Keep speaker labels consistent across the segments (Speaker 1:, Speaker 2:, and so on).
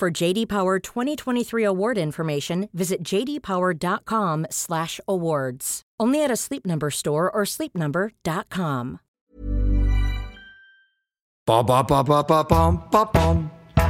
Speaker 1: For JD Power 2023 award information, visit jdpower.com/awards. Only at a Sleep Number store or sleepnumber.com.
Speaker 2: Ba ba ba ba ba bam ba bam.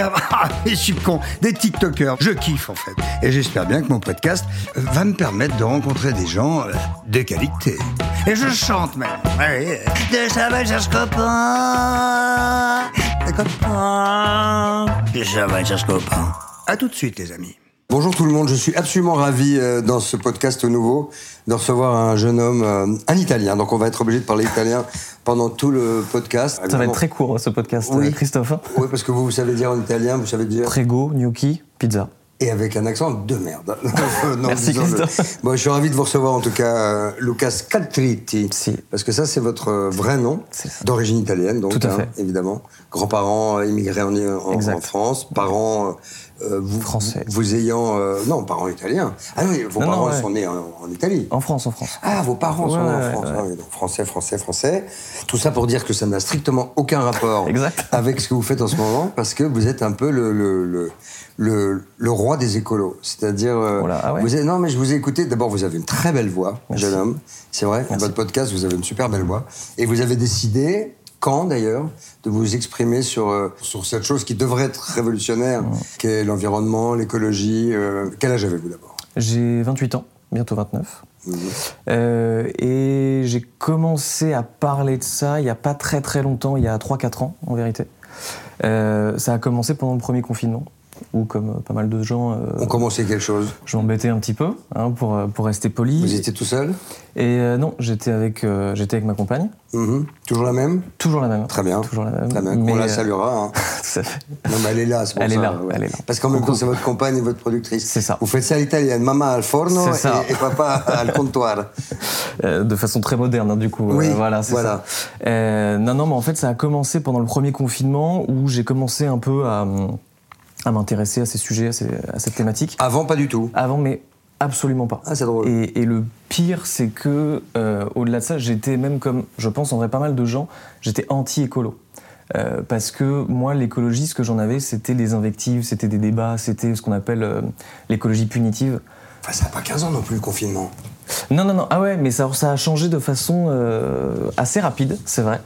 Speaker 2: Ah, je suis con. Des TikTokers. Je kiffe en fait. Et j'espère bien que mon podcast euh, va me permettre de rencontrer des gens euh, de qualité. Et je chante même. Ouais. De Chaval cherche copain. Des copains. De Chaval cherche copain. À tout de suite les amis.
Speaker 3: Bonjour tout le monde, je suis absolument ravi euh, dans ce podcast nouveau de recevoir un jeune homme, euh, un Italien. Donc on va être obligé de parler italien pendant tout le podcast.
Speaker 4: Ça va être très court ce podcast,
Speaker 3: Oui.
Speaker 4: euh, Christophe.
Speaker 3: Oui, parce que vous, vous savez dire en italien, vous savez dire...
Speaker 4: Prego, gnocchi, pizza.
Speaker 3: Et avec un accent de merde. Non,
Speaker 4: Merci. Christophe.
Speaker 3: Bon, je suis ravi de vous recevoir en tout cas, euh, Lucas Caltriti.
Speaker 4: Si.
Speaker 3: Parce que ça, c'est votre vrai nom, d'origine italienne, donc,
Speaker 4: Tout à
Speaker 3: hein,
Speaker 4: fait.
Speaker 3: évidemment. Grands-parents immigrés en, en-
Speaker 4: Exact.
Speaker 3: en France, parents, euh, vous,
Speaker 4: Français.
Speaker 3: vous ayant. euh, non, parents italiens. Ah vos
Speaker 4: Non, non,
Speaker 3: parents
Speaker 4: ouais.
Speaker 3: sont nés en, en Italie.
Speaker 4: En France, en France.
Speaker 3: Ah, vos parents sont
Speaker 4: Ouais,
Speaker 3: nés en France. Ah oui, donc français, français, français. Tout ça pour dire que ça n'a strictement aucun rapport avec ce que vous faites en ce moment, parce que vous êtes un peu le, le, le, le, le roi des écolos. C'est-à-dire. euh,
Speaker 4: Voilà, ah ouais
Speaker 3: vous non, mais je vous ai écouté. D'abord, vous avez une très belle voix,
Speaker 4: Merci.
Speaker 3: jeune homme. C'est vrai.
Speaker 4: Merci.
Speaker 3: Votre podcast, vous avez une super belle voix. Et vous avez décidé, quand d'ailleurs, de vous exprimer sur, euh, sur cette chose qui devrait être révolutionnaire, qu'est l'environnement, l'écologie. euh, quel âge avez-vous d'abord?
Speaker 4: J'ai 28 ans, bientôt 29.
Speaker 3: Mhm.
Speaker 4: Euh, et j'ai commencé à parler de ça il n'y a pas très très longtemps, il y a 3-4 ans en vérité. Ça a commencé pendant le premier confinement, où comme euh, pas mal de gens, euh,
Speaker 3: On commençait quelque chose.
Speaker 4: je m'embêtais un petit peu hein, pour, euh, pour rester poli.
Speaker 3: Vous étiez tout seul?
Speaker 4: Et non, j'étais avec, j'étais avec ma compagne,
Speaker 3: Mhm. Toujours la même?
Speaker 4: Toujours la même.
Speaker 3: Très bien.
Speaker 4: Toujours la même.
Speaker 3: Très bien.
Speaker 4: Mais,
Speaker 3: On la saluera. hein.
Speaker 4: à fait.
Speaker 3: Non, mais elle est là, c'est pour
Speaker 4: Elle est
Speaker 3: ça.
Speaker 4: là, elle est là.
Speaker 3: Parce qu'en même temps, c'est votre compagne et votre productrice.
Speaker 4: C'est ça.
Speaker 3: Vous faites ça à l'italienne. Maman al forno
Speaker 4: ça.
Speaker 3: et, et papa al comptoir.
Speaker 4: Euh, de façon très moderne, hein, du coup.
Speaker 3: Oui,
Speaker 4: Euh, voilà, c'est
Speaker 3: voilà.
Speaker 4: ça. Euh, non, non, mais en fait, ça a commencé pendant le premier confinement où j'ai commencé un peu à, à m'intéresser à ces sujets, à, ces- à cette thématique.
Speaker 3: Avant, pas du tout.
Speaker 4: Avant, mais absolument pas.
Speaker 3: Ah, c'est drôle.
Speaker 4: Et, et le pire, c'est que, euh, au-delà de ça, j'étais même comme, je pense, en vrai, pas mal de gens, j'étais anti-écolo. Euh, parce que moi, l'écologie, ce que j'en avais, c'était des invectives, c'était des débats, c'était ce qu'on appelle euh, l'écologie punitive.
Speaker 3: Enfin, ça n'a pas 15 ans non plus, le confinement.
Speaker 4: Non, non, non. Ah ouais, mais ça, ça a changé de façon euh, assez rapide, c'est vrai.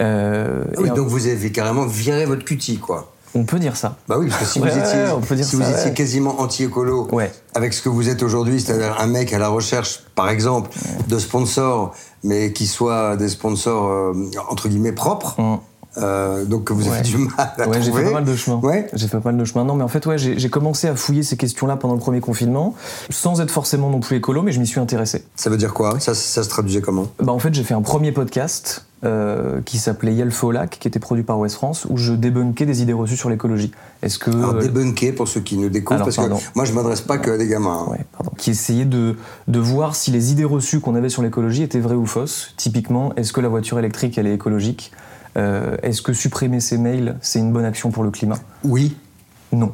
Speaker 4: Euh,
Speaker 3: Ah oui, donc vous avez carrément viré votre cutie, quoi.
Speaker 4: On peut dire ça.
Speaker 3: Bah oui, parce que si
Speaker 4: Ouais,
Speaker 3: vous étiez,
Speaker 4: ouais, on peut dire
Speaker 3: si
Speaker 4: ça,
Speaker 3: vous étiez
Speaker 4: ouais.
Speaker 3: quasiment anti-écolo,
Speaker 4: Ouais.
Speaker 3: avec ce que vous êtes aujourd'hui, c'est-à-dire un mec à la recherche, par exemple, de sponsors, mais qui soient des sponsors, euh, entre guillemets, propres,
Speaker 4: Mm.
Speaker 3: euh, donc que vous avez
Speaker 4: Ouais.
Speaker 3: du mal à
Speaker 4: Ouais, j'ai fait pas mal de chemin.
Speaker 3: Ouais.
Speaker 4: J'ai fait pas mal de chemin. Non, mais en fait, ouais, j'ai j'ai commencé à fouiller ces questions-là pendant le premier confinement, sans être forcément non plus écolo, mais je m'y suis intéressé.
Speaker 3: Ça veut dire quoi? Ça, ça se traduisait comment?
Speaker 4: Bah, en fait, j'ai fait un premier podcast euh, qui s'appelait Yel Folac, qui était produit par West France, où je débunkais des idées reçues sur l'écologie. Est-ce que
Speaker 3: Alors, débunker pour ceux qui nous découvrent,
Speaker 4: Alors,
Speaker 3: parce
Speaker 4: pardon.
Speaker 3: que moi, je m'adresse pas que à des gamins. hein.
Speaker 4: Ouais, pardon. Qui essayait de, de voir si les idées reçues qu'on avait sur l'écologie étaient vraies ou fausses. Typiquement, est-ce que la voiture électrique, elle est écologique? Euh, Est-ce que supprimer ses mails, c'est une bonne action pour le climat?
Speaker 3: Oui,
Speaker 4: Non,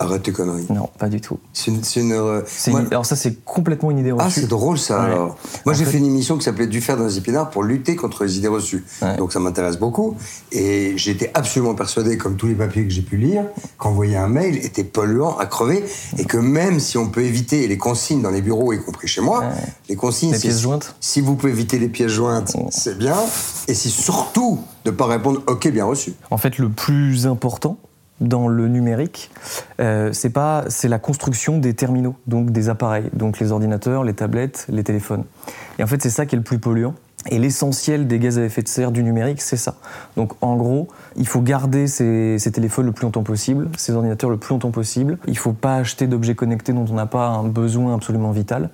Speaker 3: arrête tes conneries.
Speaker 4: non, pas du tout.
Speaker 3: C'est une. euh,
Speaker 4: C'est
Speaker 3: moi-
Speaker 4: une- Alors ça, c'est complètement une idée reçue.
Speaker 3: Ah, c'est drôle ça
Speaker 4: Ouais.
Speaker 3: alors. Moi j'ai
Speaker 4: fait-
Speaker 3: fait une émission qui s'appelait Du fer dans les épinards pour lutter contre les idées reçues.
Speaker 4: Ouais.
Speaker 3: Donc ça m'intéresse beaucoup. Et j'étais absolument persuadé, comme tous les papiers que j'ai pu lire, qu'envoyer un mail était polluant à crever. Et que même si on peut éviter les consignes dans les bureaux, y compris chez moi,
Speaker 4: Ouais.
Speaker 3: les consignes.
Speaker 4: Les pièces jointes
Speaker 3: Si vous pouvez éviter les pièces jointes, c'est bien. Et c'est surtout de ne pas répondre OK, bien reçu.
Speaker 4: En fait, le plus important, dans le numérique, euh, c'est pas, c'est la construction des terminaux, donc des appareils, donc les ordinateurs, les tablettes, les téléphones. Et en fait, c'est ça qui est le plus polluant. Et l'essentiel des gaz à effet de serre du numérique, c'est ça. Donc en gros, il faut garder ces, ces, téléphones le plus longtemps possible, ces ordinateurs le plus longtemps possible. Il ne faut pas acheter d'objets connectés dont on n'a pas un besoin absolument vital.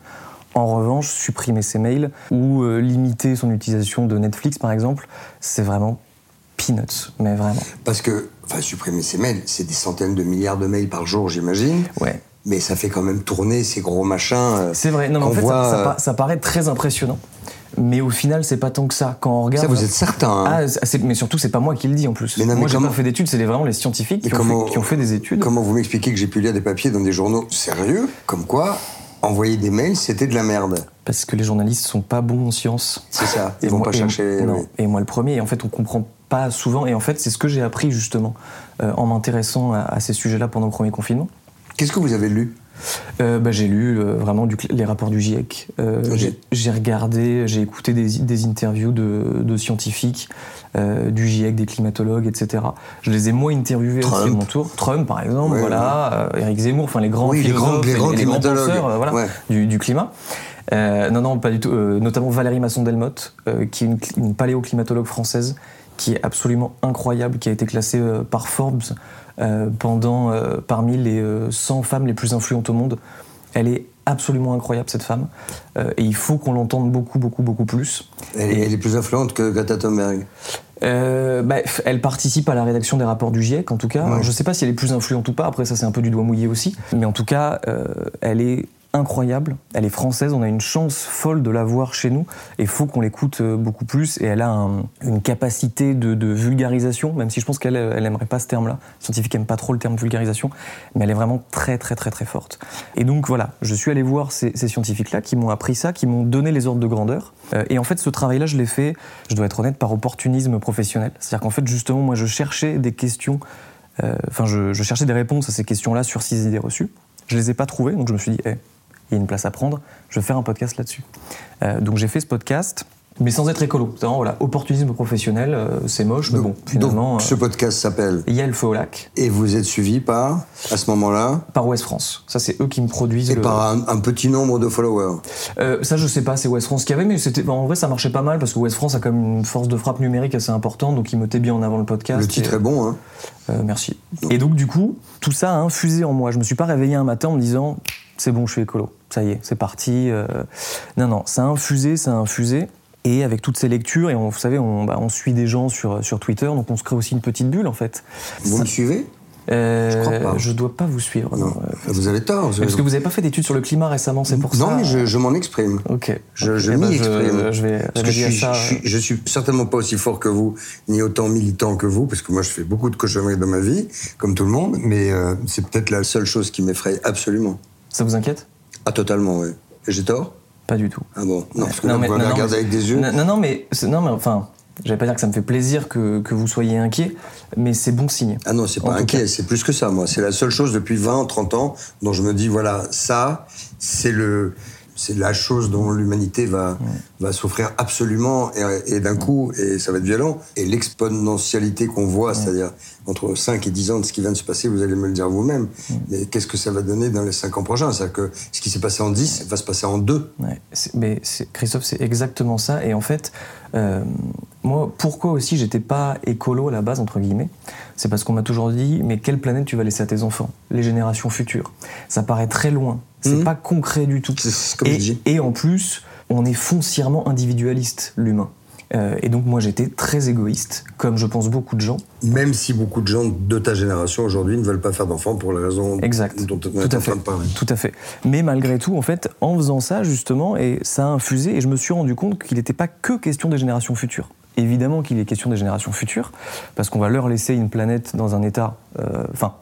Speaker 4: En revanche, supprimer ses mails ou euh, limiter son utilisation de Netflix, par exemple, c'est vraiment peanuts, mais vraiment.
Speaker 3: Parce que, enfin, supprimer ses mails, c'est des centaines de milliards de mails par jour, j'imagine.
Speaker 4: Ouais.
Speaker 3: Mais ça fait quand même tourner ces gros machins. euh,
Speaker 4: C'est vrai, non, mais en fait,
Speaker 3: voit,
Speaker 4: ça, ça
Speaker 3: euh,
Speaker 4: ça paraît très impressionnant. Mais au final, c'est pas tant que ça. Quand on regarde.
Speaker 3: Ça, vous êtes certain. hein.
Speaker 4: Ah, mais surtout, c'est pas moi qui le dis en plus.
Speaker 3: Mais non, mais
Speaker 4: moi, j'ai
Speaker 3: comment-
Speaker 4: pas fait d'études, c'est vraiment les scientifiques qui, ont fait, qui ont fait des études.
Speaker 3: Comment vous m'expliquez que j'ai pu lire des papiers dans des journaux sérieux, comme quoi envoyer des mails, c'était de la merde?
Speaker 4: Parce que les journalistes sont pas bons en sciences.
Speaker 3: C'est ça. Ils
Speaker 4: Et
Speaker 3: vont
Speaker 4: moi-
Speaker 3: pas
Speaker 4: et-
Speaker 3: chercher.
Speaker 4: non.
Speaker 3: oui.
Speaker 4: Et moi, le premier. Et en fait, on comprend pas souvent. Et en fait, c'est ce que j'ai appris justement euh, en m'intéressant à, à ces sujets-là pendant le premier confinement.
Speaker 3: Qu'est-ce que vous avez lu?
Speaker 4: Euh, bah, j'ai lu euh, vraiment du les rapports du GIEC. Euh, j'ai- regardé, j'ai écouté des, des interviews de, de scientifiques, du GIEC, des climatologues, etc. Je les ai moi interviewés aussi à mon tour. Trump, par exemple,
Speaker 3: Ouais,
Speaker 4: voilà, Eric Zemmour, enfin les grands
Speaker 3: Oui, les grands- les grands
Speaker 4: et grands penseurs, voilà,
Speaker 3: Ouais.
Speaker 4: du, du climat. Euh, non, non, pas du tout. Euh, notamment Valérie Masson-Delmotte, euh, qui est une, une paléoclimatologue française, qui est absolument incroyable, qui a été classée euh, par Forbes euh, pendant, euh, parmi les euh, 100 femmes les plus influentes au monde. Elle est absolument incroyable, cette femme. Euh, et il faut qu'on l'entende beaucoup, beaucoup, beaucoup plus.
Speaker 3: elle, est- elle est plus influente que Greta Thunberg.
Speaker 4: Euh, bah, elle participe à la rédaction des rapports du GIEC, en tout cas. Je ne sais pas si elle est plus influente ou pas, après ça c'est un peu du doigt mouillé aussi. Mais en tout cas, euh, elle est incroyable, elle est française, on a une chance folle de la voir chez nous, et faut qu'on l'écoute euh, beaucoup plus, et elle a un- une capacité de, vulgarisation, même si je pense qu'elle elle aimerait pas ce terme-là, les scientifiques pas trop le terme vulgarisation, mais elle est vraiment très très très très forte. Et donc voilà, je suis allé voir ces, scientifiques-là qui m'ont appris ça, qui m'ont donné les ordres de grandeur, Euh, et en fait ce travail-là je l'ai fait, je dois être honnête, par opportunisme professionnel, c'est-à-dire qu'en fait justement moi je cherchais des questions, euh, enfin je, cherchais des réponses à ces questions-là sur six idées reçues, je les ai pas trouvées, donc je me suis dit, Eh, il y a une place à prendre, je vais faire un podcast là-dessus. Euh, donc j'ai fait ce podcast, mais sans être écolo. Voilà, opportunisme professionnel, euh, c'est moche, mais bon, finalement,
Speaker 3: Donc,
Speaker 4: euh,
Speaker 3: ce podcast s'appelle
Speaker 4: il y a le feu au lac,
Speaker 3: Et vous êtes suivi par, à ce moment-là,
Speaker 4: par Ouest France. Ça, c'est eux qui me produisent
Speaker 3: et
Speaker 4: le...
Speaker 3: par un, un petit nombre de followers.
Speaker 4: Euh, ça, je sais pas, c'est West France qui avait, mais c'était, en vrai, ça marchait pas mal parce que West France a quand même une force de frappe numérique assez importante, donc ils mettaient bien en avant le podcast.
Speaker 3: Le titre
Speaker 4: et-
Speaker 3: est bon, hein
Speaker 4: Euh, merci. Et donc, du coup, tout ça a infusé en moi. Je me suis pas réveillé un matin en me disant c'est bon, je suis écolo. Ça y est, c'est parti. euh. Non, non, ça a infusé, ça a infusé. Et avec toutes ces lectures, et on, vous savez, on, bah, on suit des gens sur, sur Twitter, donc on se crée aussi une petite bulle en fait.
Speaker 3: Vous
Speaker 4: Ça-
Speaker 3: me suivez?
Speaker 4: Euh,
Speaker 3: Je crois pas.
Speaker 4: Je dois pas vous suivre.
Speaker 3: Non,
Speaker 4: non, euh,
Speaker 3: vous avez tort. vous
Speaker 4: Parce
Speaker 3: avez-
Speaker 4: que vous avez pas fait d'études sur le climat récemment, c'est pour
Speaker 3: non,
Speaker 4: ça.
Speaker 3: mais je, je m'en exprime.
Speaker 4: Ok.
Speaker 3: Je, je
Speaker 4: Eh ben,
Speaker 3: m'y exprime.
Speaker 4: Je vais
Speaker 3: Parce que je suis,
Speaker 4: ça.
Speaker 3: je, suis, je suis certainement pas aussi fort que vous, ni autant militant que vous, parce que moi je fais beaucoup de cochonneries dans ma vie, comme tout le monde, mais euh, c'est peut-être la seule chose qui m'effraie absolument.
Speaker 4: Ça vous inquiète?
Speaker 3: Ah, totalement, oui. J'ai tort?
Speaker 4: Pas du tout.
Speaker 3: Ah bon Non, parce que
Speaker 4: Non,
Speaker 3: là,
Speaker 4: mais-
Speaker 3: vous
Speaker 4: non,
Speaker 3: avec des yeux.
Speaker 4: Non, non, non, mais, non, mais enfin, j'allais pas dire que ça me fait plaisir que, que vous soyez inquiet, mais c'est bon signe.
Speaker 3: Ah non, c'est pas inquiet, c'est plus que ça, moi. C'est la seule chose depuis 20, 30 ans dont je me dis, voilà, ça, c'est le. C'est la chose dont l'humanité va, va souffrir absolument et, et d'un coup, et ça va être violent. Et l'exponentialité qu'on voit, c'est-à-dire entre 5 et 10 ans de ce qui vient de se passer, vous allez me le dire vous-même. Mais qu'est-ce que ça va donner dans les 5 ans prochains? C'est-à-dire que ce qui s'est passé en 10 va se passer en 2.
Speaker 4: Ouais, c'est- mais Christophe, c'est exactement ça. Et en fait, euh, moi, pourquoi aussi j'étais pas écolo à la base, entre guillemets C'est parce qu'on m'a toujours dit, mais quelle planète tu vas laisser à tes enfants? Les générations futures. Ça paraît très loin. C'est
Speaker 3: Mhm.
Speaker 4: pas concret du tout.
Speaker 3: C'est ce que je
Speaker 4: Et,
Speaker 3: dis.
Speaker 4: et en plus, on est foncièrement individualiste, l'humain. Euh, et donc moi j'étais très égoïste, comme je pense beaucoup de gens.
Speaker 3: Même si beaucoup de gens de ta génération aujourd'hui ne veulent pas faire d'enfants pour la raison
Speaker 4: Exact.
Speaker 3: dont on
Speaker 4: Tout
Speaker 3: est
Speaker 4: à
Speaker 3: en
Speaker 4: fait.
Speaker 3: train de parler.
Speaker 4: Tout à fait. Mais malgré tout, en fait, en faisant ça, justement, et ça a infusé, et je me suis rendu compte qu'il n'était pas que question des générations futures. Évidemment qu'il est question des générations futures, parce qu'on va leur laisser une planète dans un état, euh, enfin,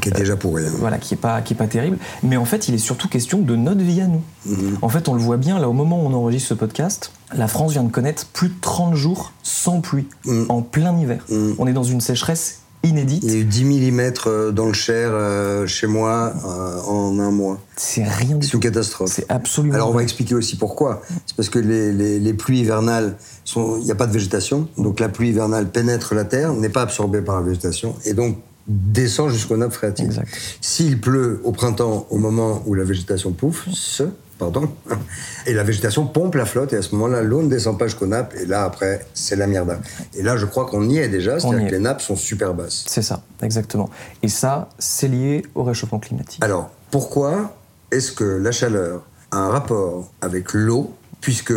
Speaker 3: Qui est déjà pourri. hein.
Speaker 4: voilà, qui est pas qui est pas terrible. Mais en fait, il est surtout question de notre vie à nous.
Speaker 3: Mhm.
Speaker 4: En fait, on le voit bien là au moment où on enregistre ce podcast, la France vient de connaître plus de 30 jours sans pluie,
Speaker 3: Mhm.
Speaker 4: en plein hiver.
Speaker 3: Mhm.
Speaker 4: On est dans une sécheresse inédite.
Speaker 3: Il y a eu 10 mm dans le Cher euh, chez moi euh, en un mois.
Speaker 4: C'est rien du
Speaker 3: C'est une
Speaker 4: tout.
Speaker 3: catastrophe.
Speaker 4: C'est absolument.
Speaker 3: Alors on va expliquer aussi pourquoi. C'est parce que les, les- les pluies hivernales, il n'y a pas de végétation, donc la pluie hivernale pénètre la terre, n'est pas absorbée par la végétation, et donc descend jusqu'aux nappes phréatiques. S'il pleut au printemps, au moment où la végétation pouffe, ce, pardon, et la végétation pompe la flotte, et à ce moment-là, l'eau ne descend pas jusqu'aux nappes, et là, après, c'est la merde. Et là, je crois qu'on y est déjà, c'est-à-dire
Speaker 4: est.
Speaker 3: que les nappes sont super basses.
Speaker 4: C'est ça, exactement. Et ça, c'est lié au réchauffement climatique.
Speaker 3: Alors, pourquoi est-ce que la chaleur a un rapport avec l'eau, puisque,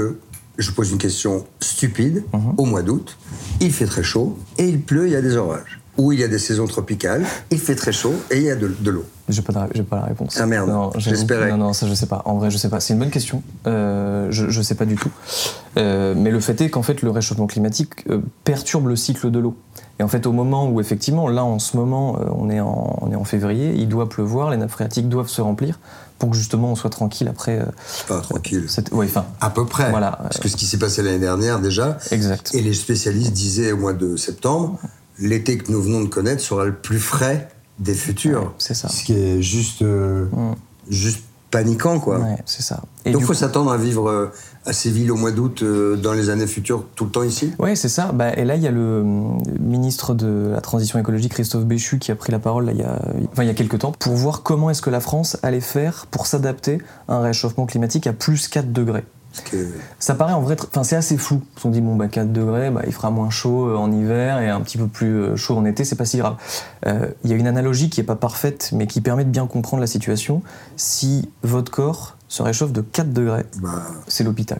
Speaker 3: je pose une question stupide,
Speaker 4: Mhm.
Speaker 3: au mois d'août, il fait très chaud, et il pleut, il y a des orages. Ou il y a des saisons tropicales, il fait très chaud, et il y a de, de l'eau.
Speaker 4: J'ai pas, de- pas la réponse.
Speaker 3: Ah, merde.
Speaker 4: Non,
Speaker 3: J'espérais.
Speaker 4: Non, non, ça je sais pas. En vrai, je sais pas. C'est une bonne question. Euh, je, je sais pas du tout. Euh, mais le fait est qu'en fait, le réchauffement climatique euh, perturbe le cycle de l'eau. Et en fait, au moment où effectivement, là en ce moment, on, est en, on est en février, il doit pleuvoir, les nappes phréatiques doivent se remplir pour que justement on soit tranquille après.
Speaker 3: Enfin, tranquille.
Speaker 4: cette... Ouais, enfin,
Speaker 3: À peu près.
Speaker 4: Voilà.
Speaker 3: Parce que ce qui s'est passé l'année dernière, déjà,
Speaker 4: exact.
Speaker 3: et les spécialistes disaient au mois de septembre, l'été que nous venons de connaître sera le plus frais des futurs.
Speaker 4: C'est ça.
Speaker 3: Ce qui est juste, euh,
Speaker 4: Mm.
Speaker 3: juste paniquant, quoi.
Speaker 4: Ouais, c'est ça. Et
Speaker 3: Donc il faut
Speaker 4: coup-
Speaker 3: s'attendre à vivre euh, à Séville au mois d'août euh, dans les années futures, tout le temps ici
Speaker 4: Ouais, c'est ça. Bah, et là, il y a le ministre de la Transition écologique, Christophe Béchu, qui a pris la parole là, il, y a, enfin, il y a quelques temps pour voir comment est-ce que la France allait faire pour s'adapter à un réchauffement climatique à plus 4 degrés. Ça paraît en vrai, enfin c'est assez flou. On dit bon bah 4 degrés, bah, il fera moins chaud euh, en hiver et un petit peu plus euh, chaud en été, c'est pas si grave. Euh, Il y a une analogie qui est pas parfaite, mais qui permet de bien comprendre la situation. Si votre corps se réchauffe de 4 degrés,
Speaker 3: bah,
Speaker 4: c'est l'hôpital.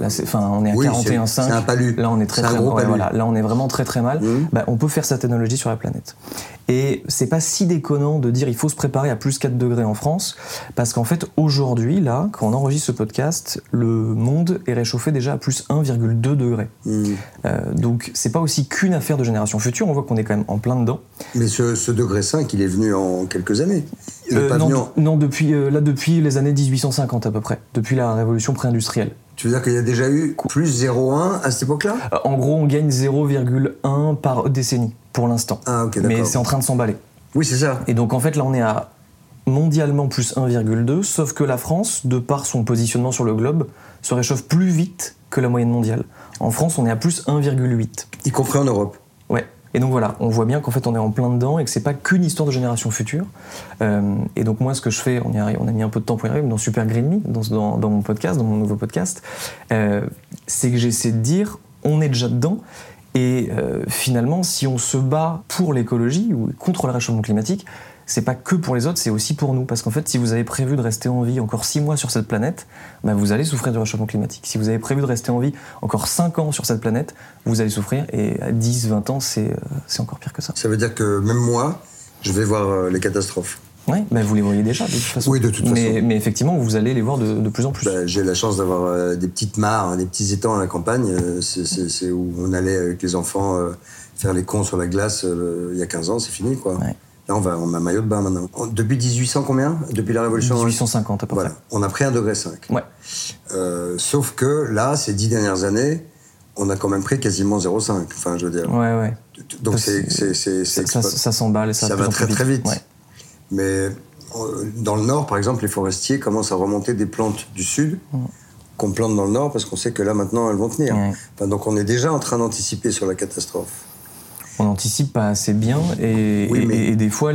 Speaker 4: Là, c'est- enfin, on est à
Speaker 3: oui,
Speaker 4: 41,5.
Speaker 3: c'est- c'est un palu.
Speaker 4: Là, on est très
Speaker 3: C'est un
Speaker 4: très
Speaker 3: gros
Speaker 4: ouais,
Speaker 3: palu.
Speaker 4: voilà. Là, on est vraiment très très mal.
Speaker 3: Mhm.
Speaker 4: Bah, on peut faire cette analogie sur la planète. Et c'est pas si déconnant de dire il faut se préparer à plus 4 degrés en France, parce qu'en fait, aujourd'hui, là, quand on enregistre ce podcast, le monde est réchauffé déjà à plus 1,2 degrés.
Speaker 3: hmm.
Speaker 4: Euh, donc, c'est pas aussi qu'une affaire de génération future. On voit qu'on est quand même en plein dedans.
Speaker 3: Mais ce, ce degré 5, il est venu en quelques années.
Speaker 4: Euh, non, non, depuis euh, là, depuis les années 1850 à peu près, depuis la révolution pré-industrielle.
Speaker 3: Tu veux dire qu'il y a déjà eu plus 0,1 à cette époque-là?
Speaker 4: Euh, En gros, on gagne 0,1 par décennie pour l'instant.
Speaker 3: Ah, ok,
Speaker 4: Mais
Speaker 3: d'accord.
Speaker 4: c'est en train de s'emballer.
Speaker 3: Oui, c'est ça.
Speaker 4: Et donc en fait là on est à mondialement plus 1,2, sauf que la France, de par son positionnement sur le globe, se réchauffe plus vite que la moyenne mondiale. En France on est à plus 1,8.
Speaker 3: Y compris en Europe.
Speaker 4: Ouais. Et donc voilà, on voit bien qu'en fait on est en plein dedans et que c'est pas qu'une histoire de génération future. Euh, et donc moi ce que je fais, on, y a mis un peu de temps pour y arriver, dans Super Green Me, dans mon podcast, dans mon nouveau podcast, euh, c'est que j'essaie de dire on est déjà dedans. Et euh, finalement, si on se bat pour l'écologie ou contre le réchauffement climatique, c'est pas que pour les autres, c'est aussi pour nous. Parce qu'en fait, si vous avez prévu de rester en vie encore 6 mois sur cette planète, bah, vous allez souffrir du réchauffement climatique. Si vous avez prévu de rester en vie encore 5 ans sur cette planète, vous allez souffrir. Et à 10, 20 ans, c'est euh, c'est encore pire que ça.
Speaker 3: Ça veut dire que même moi, je vais voir euh, les catastrophes.
Speaker 4: Oui, bah, vous les voyez déjà, de toute façon.
Speaker 3: Oui, de toute façon.
Speaker 4: Mais effectivement, vous allez les voir de, de plus en plus.
Speaker 3: Bah, J'ai la chance d'avoir euh, des petites mares, hein, des petits étangs à la campagne. euh, c'est- où on allait avec les enfants euh, faire les cons sur la glace il y a 15 ans, c'est fini quoi.
Speaker 4: Ouais.
Speaker 3: Là, on, va, on a maillot de bain maintenant. En- Depuis 1800 combien? Depuis la Révolution
Speaker 4: 1850 à peu
Speaker 3: Voilà, on a pris un degré 5.
Speaker 4: près. Ouais.
Speaker 3: Euh, sauf que là, ces dix dernières années, on a quand même pris quasiment 0,5. Enfin, je veux dire.
Speaker 4: Ouais, ouais.
Speaker 3: Donc c'est
Speaker 4: Ça, s'emballe et ça,
Speaker 3: va très
Speaker 4: plus
Speaker 3: très vite.
Speaker 4: Ouais.
Speaker 3: Mais euh, dans le nord, par exemple, les forestiers commencent à remonter des plantes du sud qu'on plante dans le nord parce qu'on sait que là maintenant elles vont tenir. Enfin, donc on est déjà en train d'anticiper sur la catastrophe.
Speaker 4: On n'anticipe pas assez bien et,
Speaker 3: Oui,
Speaker 4: et-
Speaker 3: mais-
Speaker 4: et des fois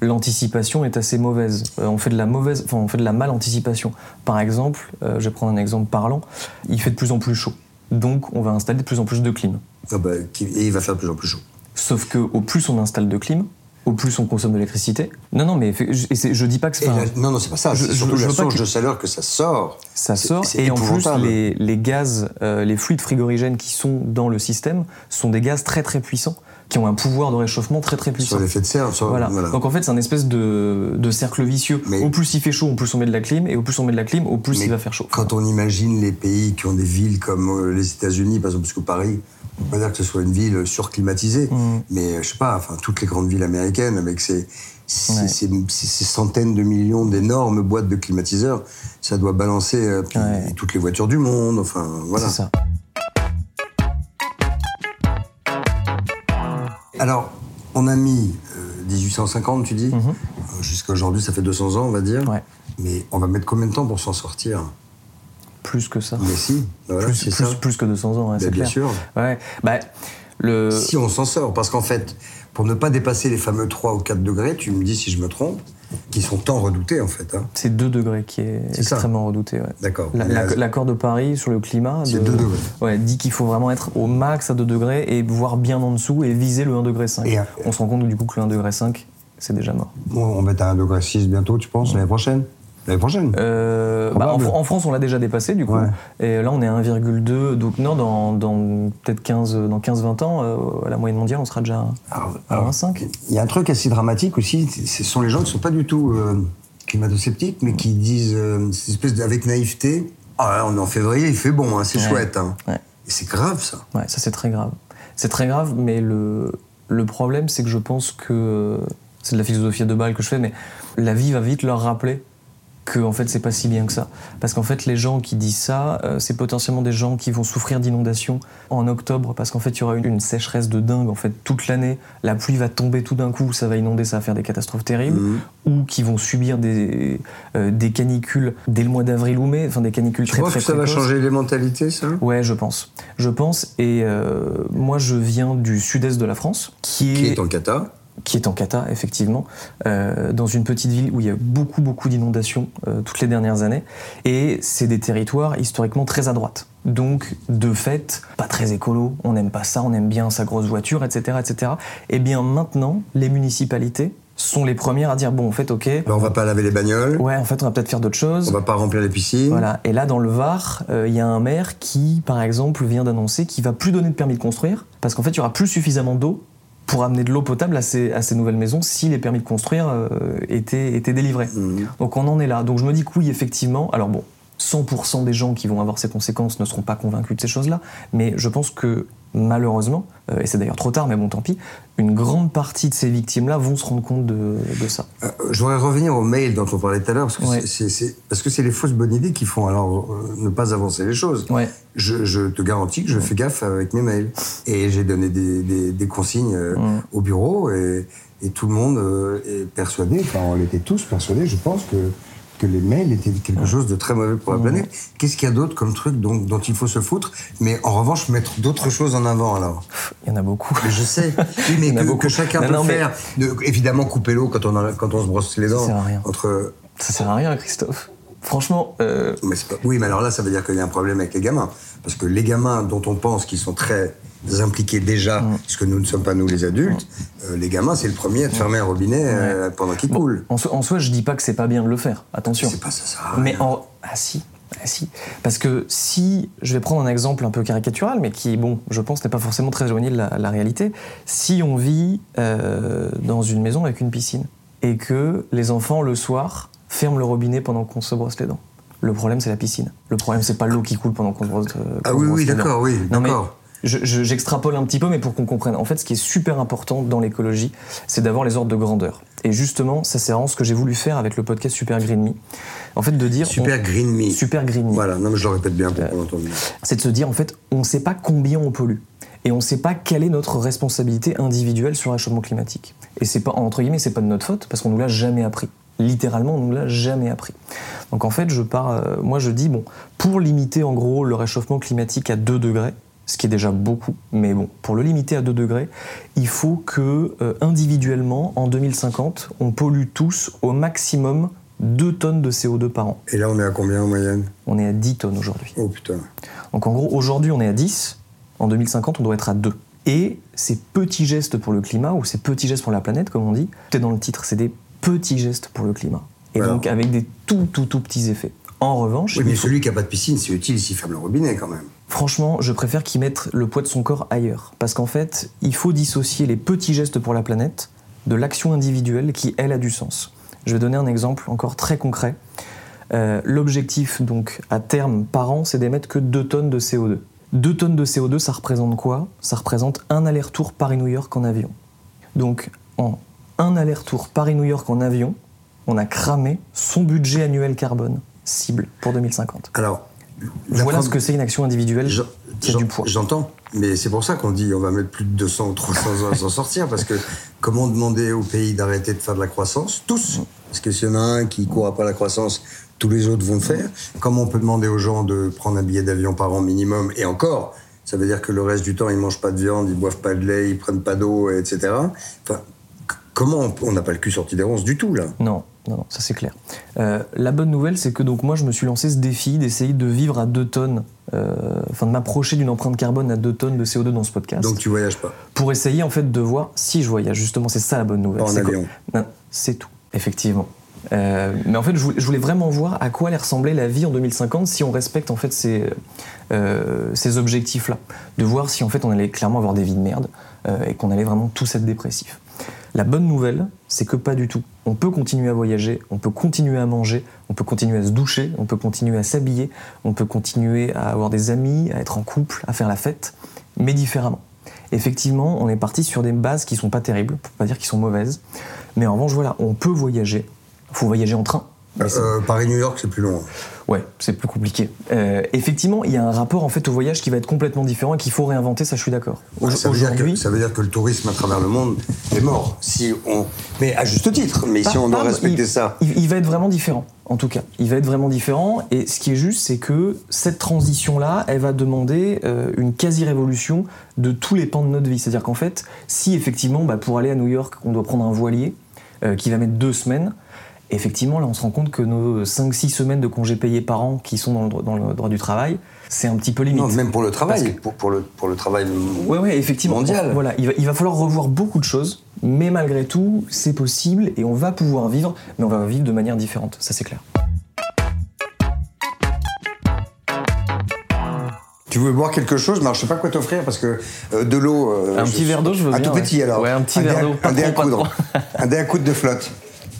Speaker 4: l'anticipation est assez mauvaise. Euh, on fait de la mauvaise, enfin on fait de la mal anticipation. Par exemple, euh, je vais prendre un exemple parlant, il fait de plus en plus chaud, donc on va installer de plus en plus de clim.
Speaker 3: Ah bah, et il va faire de plus en plus chaud.
Speaker 4: Sauf que au plus on installe de clim, au plus on consomme de l'électricité. Non non mais je, je dis pas que c'est enfin,
Speaker 3: non, non, c'est pas ça. C'est surtout
Speaker 4: je
Speaker 3: la source
Speaker 4: que-
Speaker 3: de chaleur que ça sort.
Speaker 4: ça sort et en plus les gaz, euh, les fluides frigorigènes qui sont dans le système sont des gaz très très puissants qui ont un pouvoir de réchauffement très très puissant.
Speaker 3: Sur l'effet de serre. Sur,
Speaker 4: Voilà.
Speaker 3: voilà.
Speaker 4: Donc en fait, c'est un espèce de, de cercle vicieux.
Speaker 3: Mais-
Speaker 4: Au plus il fait chaud, au plus on met de la clim, et au plus on met de la clim, au plus
Speaker 3: Mais
Speaker 4: il va faire chaud.
Speaker 3: Quand on imagine les pays qui ont des villes comme euh, les États-Unis, par exemple, parce que Paris, on peut pas dire que ce soit une ville surclimatisée,
Speaker 4: Mm.
Speaker 3: mais euh, je sais pas, enfin toutes les grandes villes américaines avec ces, ces,
Speaker 4: Ouais.
Speaker 3: ces- ces- ces centaines de millions d'énormes boîtes de climatiseurs, ça doit balancer euh, puis
Speaker 4: Ouais.
Speaker 3: toutes les voitures du monde, enfin voilà.
Speaker 4: C'est ça.
Speaker 3: Alors, on a mis euh, 1850, tu dis,
Speaker 4: Mhm.
Speaker 3: Euh, jusqu'à aujourd'hui, ça fait 200 ans, on va dire.
Speaker 4: Ouais.
Speaker 3: Mais on va mettre combien de temps pour s'en sortir?
Speaker 4: Plus que ça.
Speaker 3: Mais si, voilà,
Speaker 4: plus,
Speaker 3: c'est
Speaker 4: plus,
Speaker 3: ça.
Speaker 4: plus que 200 ans, hein,
Speaker 3: Ben,
Speaker 4: c'est
Speaker 3: bien
Speaker 4: clair.
Speaker 3: sûr.
Speaker 4: Ouais. Bah, le...
Speaker 3: Si on s'en sort, parce qu'en fait, pour ne pas dépasser les fameux 3 ou 4 degrés, tu me dis si je me trompe, qui sont tant redoutés en fait. hein.
Speaker 4: C'est 2 degrés qui est,
Speaker 3: ça.
Speaker 4: extrêmement redouté. ouais.
Speaker 3: D'accord.
Speaker 4: La- L'accord de Paris sur le climat
Speaker 3: C'est
Speaker 4: de-
Speaker 3: 2 degrés.
Speaker 4: ouais, dit qu'il faut vraiment être au max à 2 degrés et voire bien en dessous et viser le 1 degré 5.
Speaker 3: Et, euh,
Speaker 4: On se rend compte du coup que le 1 degré 5, c'est déjà mort.
Speaker 3: Bon, on va être à 1 degré 6 bientôt, tu penses, l'année prochaine? L'année prochaine
Speaker 4: Euh, bah, en, France, on l'a déjà dépassé du coup.
Speaker 3: Ouais.
Speaker 4: Et là, on est à 1,2. Donc, non, dans, dans peut-être 15, dans 15-20 ans, euh, à la moyenne mondiale, on sera déjà
Speaker 3: Alors,
Speaker 4: à
Speaker 3: alors,
Speaker 4: 1,5.
Speaker 3: Il y a un truc assez dramatique aussi, ce sont les gens qui ne sont pas du tout euh, climato-sceptiques, mais qui disent, euh, cette espèce avec naïveté, ah, on est en février, il fait bon, hein, c'est
Speaker 4: Ouais.
Speaker 3: chouette. hein.
Speaker 4: Ouais.
Speaker 3: Et c'est grave ça.
Speaker 4: Ouais, ça c'est très grave. C'est très grave, mais le, le problème, c'est que je pense que c'est de la philosophie de balle que je fais, mais la vie va vite leur rappeler que en fait c'est pas si bien que ça. Parce qu'en fait les gens qui disent ça, euh, c'est potentiellement des gens qui vont souffrir d'inondations en octobre parce qu'en fait il y aura une, une sécheresse de dingue en fait toute l'année. La pluie va tomber tout d'un coup, ça va inonder, ça va faire des catastrophes terribles.
Speaker 3: Mhm.
Speaker 4: Ou qui vont subir des, euh, des canicules dès le mois d'avril ou mai, enfin des canicules
Speaker 3: Tu
Speaker 4: très
Speaker 3: penses
Speaker 4: très
Speaker 3: que ça va changer les mentalités, ça?
Speaker 4: Ouais, je pense. Je pense. Et euh, moi, je viens du sud-est de la France, qui est,
Speaker 3: Qui est en cata
Speaker 4: qui est en Cata, effectivement, euh, dans une petite ville où il y a beaucoup, beaucoup d'inondations euh, toutes les dernières années. Et c'est des territoires historiquement très à droite. Donc, de fait, pas très écolo, on n'aime pas ça, on aime bien sa grosse voiture, etc. etc. Et bien maintenant, les municipalités sont les premières à dire bon, en fait, ok,
Speaker 3: Ben, on va pas laver les bagnoles,
Speaker 4: ouais, en fait, on va peut-être faire d'autres choses.
Speaker 3: on va pas remplir les piscines.
Speaker 4: Voilà. Et là, dans le Var, euh, il y a un maire qui, par exemple, vient d'annoncer qu'il va plus donner de permis de construire parce qu'en fait, il y aura plus suffisamment d'eau pour amener de l'eau potable à ces, à ces nouvelles maisons si les permis de construire euh, étaient, étaient délivrés.
Speaker 3: Mhm.
Speaker 4: Donc on en est là. Donc je me dis que oui, effectivement. Alors bon, 100% des gens qui vont avoir ces conséquences ne seront pas convaincus de ces choses-là, mais je pense que malheureusement, euh, et c'est d'ailleurs trop tard, mais bon, tant pis, une grande partie de ces victimes-là vont se rendre compte de, de ça.
Speaker 3: Euh, je voudrais revenir au mail dont on parlait tout à l'heure, parce que
Speaker 4: Ouais.
Speaker 3: c'est- les fausses bonnes idées qui font alors euh, ne pas avancer les choses.
Speaker 4: Ouais.
Speaker 3: Je, je te garantis que je fais gaffe avec mes mails. Et j'ai donné des, des- des consignes euh, au bureau et, et tout le monde est persuadé, enfin on était tous persuadés, je pense, que, que les mails étaient quelque chose de très mauvais pour la planète. Qu'est-ce qu'il y a d'autre comme truc dont, dont il faut se foutre Mais en revanche, mettre d'autres choses en avant alors.
Speaker 4: Il y en a beaucoup.
Speaker 3: Mais je sais, oui, mais que, chacun
Speaker 4: Non,
Speaker 3: peut
Speaker 4: non, mais-
Speaker 3: faire. De- évidemment, couper l'eau quand on, en a- quand on se brosse les dents.
Speaker 4: sert à rien.
Speaker 3: Entre
Speaker 4: Ça sert à rien, Christophe. Franchement, euh,
Speaker 3: Mais c'est pas- Oui, mais alors là, ça veut dire qu'il y a un problème avec les gamins. Parce que les gamins dont on pense qu'ils sont très impliqués déjà,
Speaker 4: Mm.
Speaker 3: puisque nous ne sommes pas nous les adultes, euh, les gamins, c'est le premier à te fermer un robinet euh, pendant qu'il
Speaker 4: Bon,
Speaker 3: coule.
Speaker 4: En, soi, en soi, je dis pas que c'est pas bien de le faire. Attention.
Speaker 3: C'est pas ça, ça.
Speaker 4: Mais en ah si, ah si, parce que si je vais prendre un exemple un peu caricatural, mais qui bon, je pense n'est pas forcément très éloigné de la, la réalité. Si on vit euh, dans une maison avec une piscine et que les enfants le soir ferment le robinet pendant qu'on se brosse les dents. Le problème, c'est la piscine. Le problème, c'est pas l'eau qui coule pendant qu'on se brosse. euh,
Speaker 3: Ah
Speaker 4: qu'on
Speaker 3: oui,
Speaker 4: brosse
Speaker 3: oui, d'accord, oui,
Speaker 4: Non, mais
Speaker 3: d'accord.
Speaker 4: je- je- J'extrapole un petit peu, mais pour qu'on comprenne. En fait, ce qui est super important dans l'écologie, c'est d'avoir les ordres de grandeur. Et justement, ça c'est vraiment ce que j'ai voulu faire avec le podcast Super Green Me. En fait, de dire.
Speaker 3: Super Green Me.
Speaker 4: Super Green Me.
Speaker 3: Voilà, non, mais je le répète bien
Speaker 4: Euh,
Speaker 3: pour qu'on l'entende.
Speaker 4: C'est de se dire, en fait, on ne sait pas combien on pollue. Et on ne sait pas quelle est notre responsabilité individuelle sur le réchauffement climatique. Et c'est pas, entre guillemets, c'est pas de notre faute, parce qu'on nous l'a jamais appris. Littéralement, on nous l'a jamais appris. Donc en fait, je pars, euh, moi je dis, bon, pour limiter en gros le réchauffement climatique à 2 degrés, ce qui est déjà beaucoup, mais bon, pour le limiter à 2 degrés, il faut que euh, individuellement, en 2050, on pollue tous au maximum 2 tonnes de CO2 par an.
Speaker 3: Et là, on est à combien en moyenne?
Speaker 4: On est à 10 tonnes aujourd'hui.
Speaker 3: Oh putain.
Speaker 4: Donc en gros, aujourd'hui, on est à 10. En 2050, on doit être à 2. Et ces petits gestes pour le climat, ou ces petits gestes pour la planète, comme on dit, tout est dans le titre, c'est des petits gestes pour le climat. Et
Speaker 3: Voilà.
Speaker 4: donc avec des tout, tout, tout petits effets. En revanche,
Speaker 3: Oui, mais
Speaker 4: faut-
Speaker 3: celui qui n'a pas de piscine, c'est utile s'il ferme le robinet quand même.
Speaker 4: Franchement, je préfère qu'il mette le poids de son corps ailleurs. Parce qu'en fait, il faut dissocier les petits gestes pour la planète de l'action individuelle qui, elle, a du sens. Je vais donner un exemple encore très concret. Euh, L'objectif, donc, à terme, par an, c'est d'émettre que 2 tonnes de CO2. 2 tonnes de CO2, ça représente quoi? Ça représente un aller-retour Paris-New York en avion. Donc, en un aller-retour Paris-New York en avion, on a cramé son budget annuel carbone cible pour 2050.
Speaker 3: Alors,
Speaker 4: Voilà ce que c'est une action individuelle
Speaker 3: Je-
Speaker 4: qui a du poids.
Speaker 3: J'entends, mais c'est pour ça qu'on dit on va mettre plus de 200 ou 300 ans à s'en sortir, parce que comment demander au pays d'arrêter de faire de la croissance? Tous Parce que s'il y en a un qui court après la croissance, tous les autres vont le faire. Comment on peut demander aux gens de prendre un billet d'avion par an minimum Et encore, Ça veut dire que le reste du temps, ils mangent pas de viande, ils boivent pas de lait, ils prennent pas d'eau, etc. Enfin, comment on- on n'a pas le cul sorti des ronces du tout là?
Speaker 4: Non, non, non, ça c'est clair. Euh, la bonne nouvelle, c'est que donc moi, je me suis lancé ce défi d'essayer de vivre à 2 tonnes, euh, enfin de m'approcher d'une empreinte carbone à 2 tonnes de CO2 dans ce podcast.
Speaker 3: Donc tu voyages pas.
Speaker 4: pour essayer en fait de voir si je voyage. Justement, c'est ça la bonne nouvelle.
Speaker 3: Pas en avion.
Speaker 4: Non, c'est tout, effectivement. Euh, mais en fait, je voulais, je voulais vraiment voir à quoi allait ressembler la vie en 2050 si on respecte en fait ces, euh, ces objectifs-là. De voir si en fait on allait clairement avoir des vies de merde euh, et qu'on allait vraiment tous être dépressifs. La bonne nouvelle, c'est que pas du tout. On peut continuer à voyager, on peut continuer à manger, on peut continuer à se doucher, on peut continuer à s'habiller, on peut continuer à avoir des amis, à être en couple, à faire la fête, mais différemment. Effectivement, on est parti sur des bases qui sont pas terribles, pour pas dire qu'ils sont mauvaises. Mais en revanche, voilà, on peut voyager. faut voyager en train.
Speaker 3: Euh, Paris-New York, c'est plus long.
Speaker 4: Ouais, c'est plus compliqué. Euh, effectivement, il y a un rapport en fait au voyage qui va être complètement différent et qu'il faut réinventer, ça je suis d'accord. Au-
Speaker 3: Ça veut, dire que,
Speaker 4: Aujourd'hui,
Speaker 3: ça veut dire que le tourisme à travers le monde est mort. Si on, mais à juste titre, mais si on doit respecter
Speaker 4: il-
Speaker 3: ça.
Speaker 4: Il, il va être vraiment différent, en tout cas. Il va être vraiment différent. Et ce qui est juste, c'est que cette transition-là, elle va demander euh, une quasi-révolution de tous les pans de notre vie. C'est-à-dire qu'en fait, si effectivement, bah, pour aller à New York, on doit prendre un voilier qui va mettre deux semaines, effectivement, là, on se rend compte que nos 5-6 semaines de congés payés par an qui sont dans le, dro- dans le droit du travail, c'est un petit peu limite.
Speaker 3: Non, même pour le travail,
Speaker 4: que-
Speaker 3: pour, pour le, pour le travail.
Speaker 4: Ouais, ouais, effectivement.
Speaker 3: Mondial.
Speaker 4: Voilà, il va, il va falloir revoir beaucoup de choses, mais malgré tout, c'est possible et on va pouvoir vivre, mais on va vivre de manière différente, ça c'est clair.
Speaker 3: Tu veux boire quelque chose, mais alors, je sais pas quoi t'offrir parce que euh, de l'eau. euh,
Speaker 4: Un
Speaker 3: je-
Speaker 4: petit verre d'eau, je veux
Speaker 3: Un
Speaker 4: bien,
Speaker 3: tout petit
Speaker 4: ouais.
Speaker 3: alors.
Speaker 4: Ouais, un petit
Speaker 3: dé
Speaker 4: verre
Speaker 3: à-
Speaker 4: d'eau,
Speaker 3: Un dé à coudre. un dé à coudre de flotte.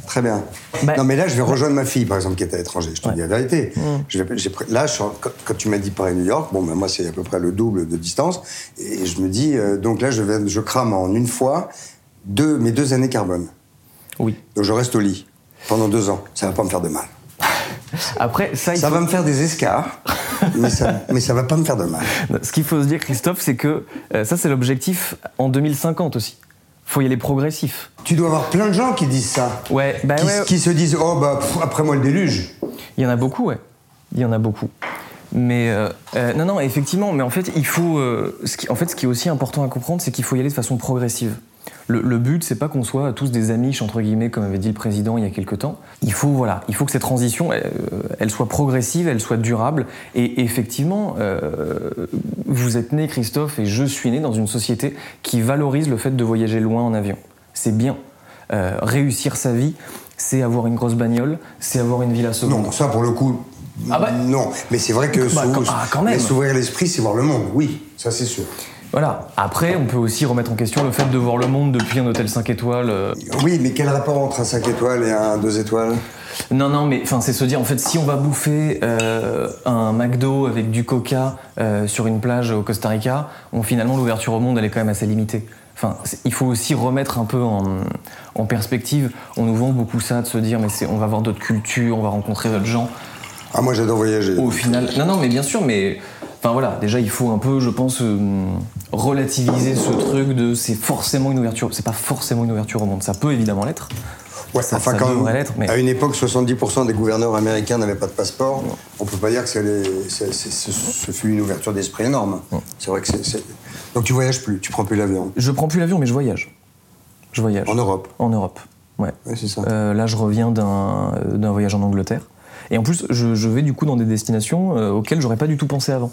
Speaker 3: Très bien.
Speaker 4: Bah-
Speaker 3: non, mais là, je vais rejoindre ma fille, par exemple, qui est à l'étranger. Je te dis la vérité.
Speaker 4: Mm.
Speaker 3: Je vais- là, je quand, tu m'as dit Paris-New York, bon, ben, moi, c'est à peu près le double de distance. Et je me dis, euh, donc là, je, vais, je crame en une fois deux, mes deux années carbone.
Speaker 4: Oui.
Speaker 3: Donc je reste au lit pendant deux ans. Ça va pas me faire de mal.
Speaker 4: Après, ça,
Speaker 3: Ça
Speaker 4: faut-
Speaker 3: va me faire des escarres, mais ça, mais ça va pas me faire de mal.
Speaker 4: ce qu'il faut se dire, Christophe, c'est que euh, ça, c'est l'objectif en 2050 aussi. Faut y aller progressif.
Speaker 3: Tu dois avoir plein de gens qui disent ça.
Speaker 4: Ouais, bah
Speaker 3: qui,
Speaker 4: ouais,
Speaker 3: qui se disent oh bah pff, après moi le déluge.
Speaker 4: Il y en a beaucoup, ouais. Il y en a beaucoup. Mais euh, euh, non, non, effectivement. Mais en fait, il faut. euh, ce qui, en fait, ce qui est aussi important à comprendre, c'est qu'il faut y aller de façon progressive. Le, le but, c'est pas qu'on soit tous des amis, entre guillemets, comme avait dit le président il y a quelque temps. Il faut, voilà, il faut que cette transition, elle, euh, elle soit progressive, elle soit durable. Et effectivement, euh, vous êtes né, Christophe, et je suis né dans une société qui valorise le fait de voyager loin en avion. C'est bien. Euh, réussir sa vie, c'est avoir une grosse bagnole, c'est avoir une villa seconde.
Speaker 3: Non, ça pour le coup.
Speaker 4: Ah bah-
Speaker 3: non, mais c'est vrai que
Speaker 4: Bah,
Speaker 3: s'ouvrir-
Speaker 4: ah,
Speaker 3: s'ouvrir l'esprit, c'est voir le monde. Oui, ça c'est sûr.
Speaker 4: Voilà. Après, on peut aussi remettre en question le fait de voir le monde depuis un hôtel 5 étoiles. euh.
Speaker 3: Oui, mais quel rapport entre un 5 étoiles et un 2 étoiles?
Speaker 4: Non, non, mais enfin, c'est se dire en fait, si on va bouffer euh, un McDo avec du Coca euh, sur une plage au Costa Rica, bon, finalement, l'ouverture au monde, elle est quand même assez limitée. Enfin, il faut aussi remettre un peu en, en perspective. On nous vend beaucoup ça de se dire, mais on va voir d'autres cultures, on va rencontrer d'autres gens.
Speaker 3: Ah, moi j'adore voyager.
Speaker 4: Au final, non, non, mais bien sûr, mais enfin voilà, déjà il faut un peu, je pense, euh, relativiser ce truc de c'est forcément une ouverture. C'est pas forcément une ouverture au monde. Ça peut évidemment l'être.
Speaker 3: Ouais,
Speaker 4: ça-
Speaker 3: enfin,
Speaker 4: ça
Speaker 3: quand
Speaker 4: devrait
Speaker 3: même,
Speaker 4: l'être, mais-
Speaker 3: à une époque, 70% des gouverneurs américains n'avaient pas de passeport. On peut pas dire que c'est les- c'est- c'est- ce, fut une ouverture d'esprit énorme. C'est vrai que c'est-. Donc tu voyages plus, tu prends plus l'avion.
Speaker 4: Je prends plus l'avion, mais je voyage. Je voyage.
Speaker 3: En Europe.
Speaker 4: En Europe, ouais.
Speaker 3: Ouais, c'est ça.
Speaker 4: Euh, là, je reviens d'un euh, d'un voyage en Angleterre. Et en plus, je, je vais du coup dans des destinations auxquelles j'aurais pas du tout pensé avant.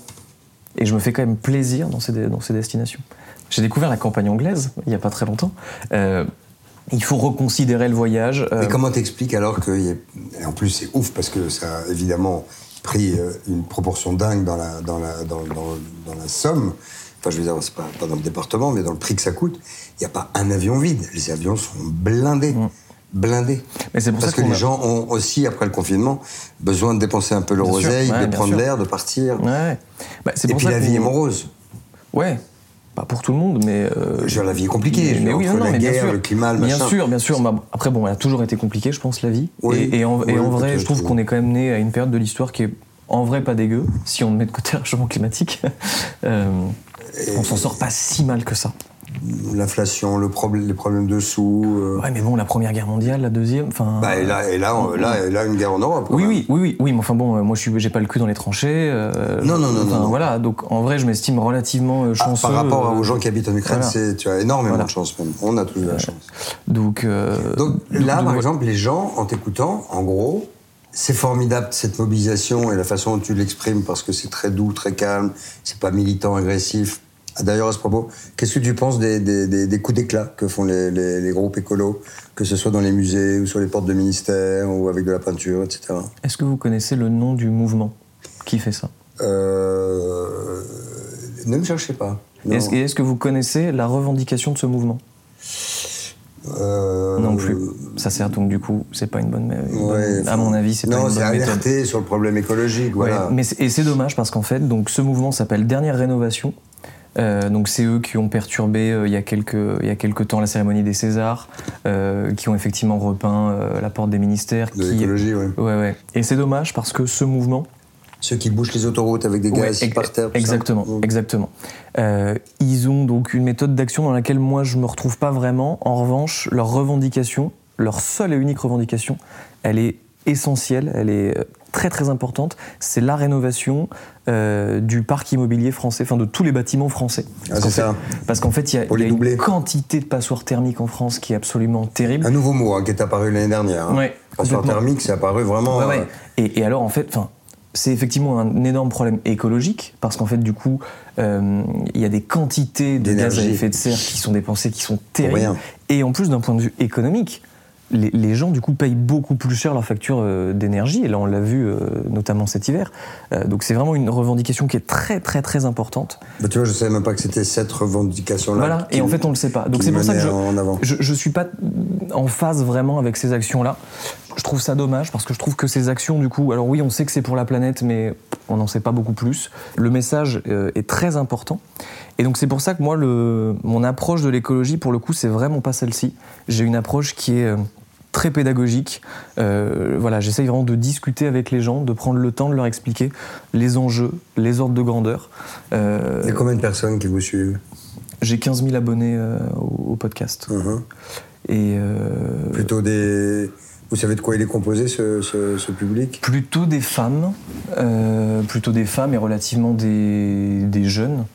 Speaker 4: Et je me fais quand même plaisir dans ces, dans ces destinations. J'ai découvert la campagne anglaise il y a pas très longtemps. Euh, il faut reconsidérer le voyage. euh,
Speaker 3: Mais comment t'expliques alors que. y a- et en plus, c'est ouf parce que ça a évidemment pris euh, une proportion dingue dans la, dans la, dans, dans- dans la somme. Enfin, je veux dire, c'est pas, pas dans le département, mais dans le prix que ça coûte. Il n'y a pas un avion vide. Les avions sont blindés. Blindés.
Speaker 4: Mais c'est pour
Speaker 3: Parce
Speaker 4: ça
Speaker 3: que les
Speaker 4: a-
Speaker 3: gens ont aussi, après le confinement, besoin de dépenser un peu leur
Speaker 4: Bien sûr,
Speaker 3: oseille,
Speaker 4: ouais,
Speaker 3: de
Speaker 4: bien
Speaker 3: prendre
Speaker 4: sûr.
Speaker 3: l'air, de partir.
Speaker 4: Ouais. Bah,
Speaker 3: Et
Speaker 4: pour
Speaker 3: puis
Speaker 4: ça
Speaker 3: la vie est morose.
Speaker 4: Ouais, pas pour tout le monde, mais. euh,
Speaker 3: dire, la vie est compliquée.
Speaker 4: Mais, mais oui, non,
Speaker 3: la
Speaker 4: mais bien
Speaker 3: guerre,
Speaker 4: sûr.
Speaker 3: le climat, le
Speaker 4: Bien
Speaker 3: machin.
Speaker 4: sûr, bien sûr. Bah, après, bon, elle a toujours été compliquée, je pense, la vie.
Speaker 3: Oui.
Speaker 4: Et, et en, et
Speaker 3: Oui,
Speaker 4: en vrai, je trouve
Speaker 3: oui.
Speaker 4: qu'on est quand même né à une période de l'histoire qui est en vrai pas dégueu, si on met de côté le changement climatique. Euh, on s'en sort pas si mal que ça.
Speaker 3: L'inflation, le problème, les problèmes de sous. euh.
Speaker 4: Ouais, mais bon, la première guerre mondiale, la deuxième, enfin.
Speaker 3: Bah, et là, et là, on- là, et là, une guerre en Europe.
Speaker 4: Oui, oui, oui, oui, oui, mais enfin bon, euh, moi je suis, j'ai pas le cul dans les tranchées. euh,
Speaker 3: Non, non, non,
Speaker 4: enfin,
Speaker 3: non, non.
Speaker 4: Voilà, donc en vrai, je m'estime relativement
Speaker 3: Ah,
Speaker 4: chanceux.
Speaker 3: par rapport aux gens qui habitent en Ukraine,
Speaker 4: voilà.
Speaker 3: c'est tu as énormément
Speaker 4: Voilà.
Speaker 3: de chance même. On a tous de la chance.
Speaker 4: Donc,
Speaker 3: Donc là,
Speaker 4: donc,
Speaker 3: par exemple, les gens, en t'écoutant, en gros, c'est formidable cette mobilisation et la façon dont tu l'exprimes parce que c'est très doux, très calme, c'est pas militant, agressif. D'ailleurs, à ce propos, qu'est-ce que tu penses des, des- des- des coups d'éclat que font les, les- les groupes écolos, que ce soit dans les musées ou sur les portes de ministères ou avec de la peinture, etc.
Speaker 4: Est-ce que vous connaissez le nom du mouvement qui fait ça?
Speaker 3: Euh, Ne me cherchez pas. Non.
Speaker 4: Est-ce, et est-ce que vous connaissez la revendication de ce mouvement?
Speaker 3: Euh,
Speaker 4: Non plus. Ça sert donc du coup, c'est pas une bonne. une bonne-
Speaker 3: ouais,
Speaker 4: à mon avis, c'est pas
Speaker 3: Non,
Speaker 4: une
Speaker 3: c'est
Speaker 4: bonne méthode.
Speaker 3: alerter sur le problème écologique, voilà.
Speaker 4: Ouais, mais c'est- et c'est dommage parce qu'en fait, donc ce mouvement s'appelle Dernière Rénovation. Euh, donc c'est eux qui ont perturbé euh, il, y a quelques, il y a quelques temps la cérémonie des Césars, euh, qui ont effectivement repeint la porte des ministères.
Speaker 3: De
Speaker 4: qui...
Speaker 3: l'écologie, ouais.
Speaker 4: Ouais, ouais. Et c'est dommage parce que ce mouvement,
Speaker 3: Ceux qui bouchent les autoroutes avec des gaz par terre. tout ça.
Speaker 4: Exactement,
Speaker 3: Mm.
Speaker 4: exactement. Ils ont donc une méthode d'action dans laquelle moi je me retrouve pas vraiment. En revanche, leur revendication, leur seule et unique revendication, elle est essentielle, elle est très très importante. C'est la rénovation euh, du parc immobilier français, enfin de tous les bâtiments français.
Speaker 3: Ah,
Speaker 4: qu'en
Speaker 3: c'est ça.
Speaker 4: fait- Parce qu'en fait, il y a, y a une quantité de passoires thermiques en France qui est absolument terrible.
Speaker 3: Un nouveau mot hein, qui est apparu l'année dernière. hein.
Speaker 4: Ouais,
Speaker 3: Passoire thermique, c'est apparu vraiment.
Speaker 4: Ouais, ouais.
Speaker 3: euh,
Speaker 4: Et, et alors, en fait, enfin, c'est effectivement un énorme problème écologique, parce qu'en fait, du coup, euh, il y a des quantités de gaz à effet de serre qui sont dépensées, qui sont terribles. Et en plus, d'un point de vue économique, les, les gens, du coup, payent beaucoup plus cher leur facture euh, d'énergie. Et là, on l'a vu euh, notamment cet hiver. Euh, donc, c'est vraiment une revendication qui est très, très, très importante.
Speaker 3: Bah, tu vois, je savais même pas que c'était cette revendication-là.
Speaker 4: Voilà.
Speaker 3: qui-
Speaker 4: Et en fait, on le sait pas. Donc, c'est pour ça que je, je, je suis pas en phase vraiment avec ces actions-là. Je trouve ça dommage parce que je trouve que ces actions, du coup, alors oui, on sait que c'est pour la planète, mais on n'en sait pas beaucoup plus. Le message est très important. Et donc c'est pour ça que moi, le, mon approche de l'écologie, pour le coup, c'est vraiment pas celle-ci. J'ai une approche qui est très pédagogique. Euh, voilà, j'essaye vraiment de discuter avec les gens, de prendre le temps de leur expliquer les enjeux, les ordres de grandeur. Euh,
Speaker 3: Il y a combien de personnes qui vous suivent?
Speaker 4: J'ai 15 000 abonnés euh, au, au podcast.
Speaker 3: Mhm.
Speaker 4: Et euh,
Speaker 3: Plutôt des. Vous savez de quoi il est composé, ce, ce- ce public?
Speaker 4: Plutôt des femmes, plutôt des femmes et relativement des, des jeunes.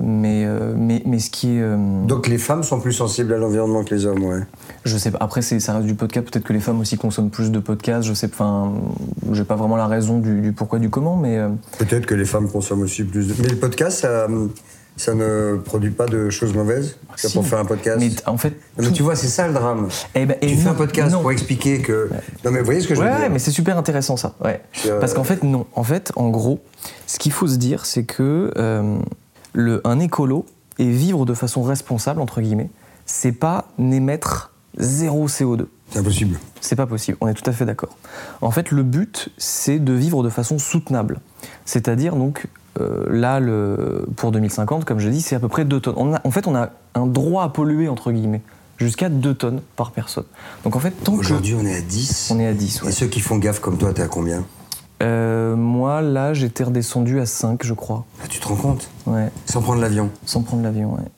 Speaker 4: Mais, mais, mais ce qui est.
Speaker 3: Donc les femmes sont plus sensibles à l'environnement que les hommes, ouais.
Speaker 4: Je sais pas. Après, ça reste du podcast. Peut-être que les femmes aussi consomment plus de podcasts. Je sais. Enfin, j'ai pas vraiment la raison du, du pourquoi du comment, mais. euh,
Speaker 3: Peut-être que les femmes consomment aussi plus de. Mais le podcast, ça, ça ne produit pas de choses mauvaises C'est
Speaker 4: si.
Speaker 3: pour faire un podcast
Speaker 4: Mais en fait.
Speaker 3: Non, mais tu vois, c'est ça le drame.
Speaker 4: Eh ben, et
Speaker 3: tu fais un podcast
Speaker 4: non.
Speaker 3: pour expliquer que. Non, mais vous voyez ce que je veux dire
Speaker 4: ouais, mais c'est super intéressant ça. Ouais.
Speaker 3: Euh,
Speaker 4: Parce qu'en fait, non. En fait, en gros, ce qu'il faut se dire, c'est que euh, le, un écolo et vivre de façon responsable, entre guillemets, c'est pas n'émettre zéro CO2.
Speaker 3: C'est impossible.
Speaker 4: C'est pas possible, on est tout à fait d'accord. En fait, le but, c'est de vivre de façon soutenable. C'est-à-dire, donc, euh, là, le, pour 2050, comme je dis, c'est à peu près 2 tonnes. On a- en fait, on a un droit à polluer, entre guillemets, jusqu'à 2 tonnes par personne. Donc, en fait, tant que.
Speaker 3: Aujourd'hui, on est à 10.
Speaker 4: On est à 10, ouais.
Speaker 3: Et ceux qui font gaffe comme toi, t'es à combien?
Speaker 4: Euh, moi, là, j'étais redescendu à 5, je crois.
Speaker 3: Ah, Tu te rends compte?
Speaker 4: Ouais,
Speaker 3: Sans prendre l'avion?
Speaker 4: sans prendre l'avion, ouais.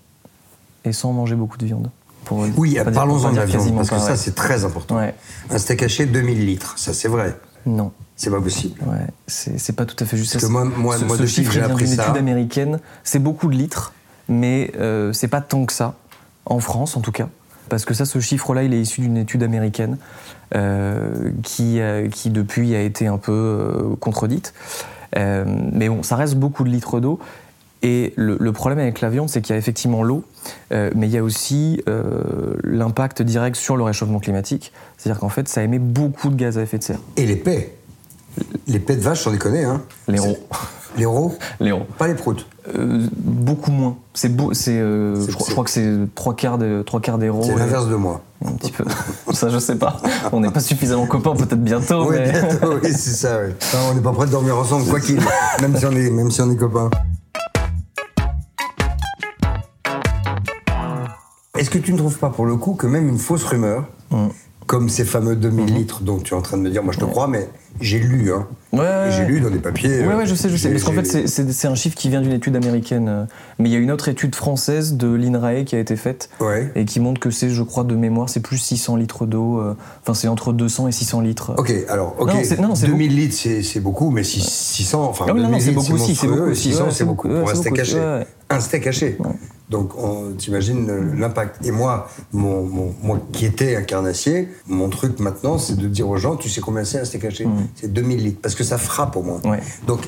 Speaker 4: Et sans manger beaucoup de viande. Pour,
Speaker 3: Oui, parlons-en de l'avion, parce que ça, c'est très important.
Speaker 4: Ouais,
Speaker 3: Un steak haché, 2000 litres, ça c'est vrai.
Speaker 4: non.
Speaker 3: C'est pas possible.
Speaker 4: Ouais, c'est pas tout à fait juste.
Speaker 3: Parce
Speaker 4: Ça,
Speaker 3: que moi- moi-
Speaker 4: ce,
Speaker 3: moi,
Speaker 4: ce chiffre
Speaker 3: j'ai appris ça-
Speaker 4: étude américaine. C'est beaucoup de litres, mais euh, c'est pas tant que ça, en France en tout cas. Parce que ça, ce chiffre-là, il est issu d'une étude américaine euh, qui, euh, qui, depuis, a été un peu contredite. Mais bon, ça reste beaucoup de litres d'eau. Et le, le problème avec la viande, c'est qu'il y a effectivement l'eau, euh, mais il y a aussi euh, l'impact direct sur le réchauffement climatique. C'est-à-dire qu'en fait, ça émet beaucoup de gaz à effet de serre.
Speaker 3: Et les paix. Les paix de vache, j'en connais, hein.
Speaker 4: Les rots.
Speaker 3: Les rots
Speaker 4: Les rots.
Speaker 3: Pas les proutes.
Speaker 4: Euh, beaucoup moins. C'est beau, c'est, euh, je, crois,
Speaker 3: c'est-
Speaker 4: je crois que c'est trois quarts des trois quarts des ronds.
Speaker 3: C'est l'inverse de moi.
Speaker 4: Un petit peu. Ça, je sais pas. On n'est pas suffisamment copains, peut-être bientôt.
Speaker 3: oui,
Speaker 4: mais...
Speaker 3: bientôt, oui, c'est ça, oui. Enfin, on n'est pas prêts de dormir ensemble, quoi qu'il. même, si on est, même si on est copains. Est-ce que tu ne trouves pas, pour le coup, que même une fausse rumeur,
Speaker 4: Mm.
Speaker 3: comme ces fameux 2000
Speaker 4: Mm-hmm.
Speaker 3: litres dont tu es en train de me dire, moi je te crois, mais j'ai lu, hein.
Speaker 4: Ouais,
Speaker 3: J'ai lu dans des papiers.
Speaker 4: Ouais,
Speaker 3: euh,
Speaker 4: ouais, je sais, je sais. Parce qu'en fait, c'est- un chiffre qui vient d'une étude américaine. euh, Mais il y a une autre étude française de l'INRAE qui a été faite
Speaker 3: Ouais.
Speaker 4: et qui montre que c'est, je crois, de mémoire, c'est plus 600 litres d'eau. euh, Enfin, c'est entre 200 et 600 litres.
Speaker 3: Ok, alors, ok.
Speaker 4: Non, non, c'est
Speaker 3: 2000 litres, c'est beaucoup, mais six- 600, enfin,
Speaker 4: non, non,
Speaker 3: 2000
Speaker 4: c'est beaucoup aussi, c'est beaucoup aussi.
Speaker 3: 600,
Speaker 4: Ouais,
Speaker 3: c'est beaucoup
Speaker 4: beaucoup,
Speaker 3: pour un steak
Speaker 4: beaucoup,
Speaker 3: haché. Un steak haché. Donc, on- t'imagines le- l'impact. Et moi, mon, mon- moi qui étais un carnassier, mon truc maintenant, c'est de dire aux gens, tu sais combien c'est un steak haché C'est 2000 litres, parce que ça frappe au moins.
Speaker 4: Mm. Ouais.
Speaker 3: Donc,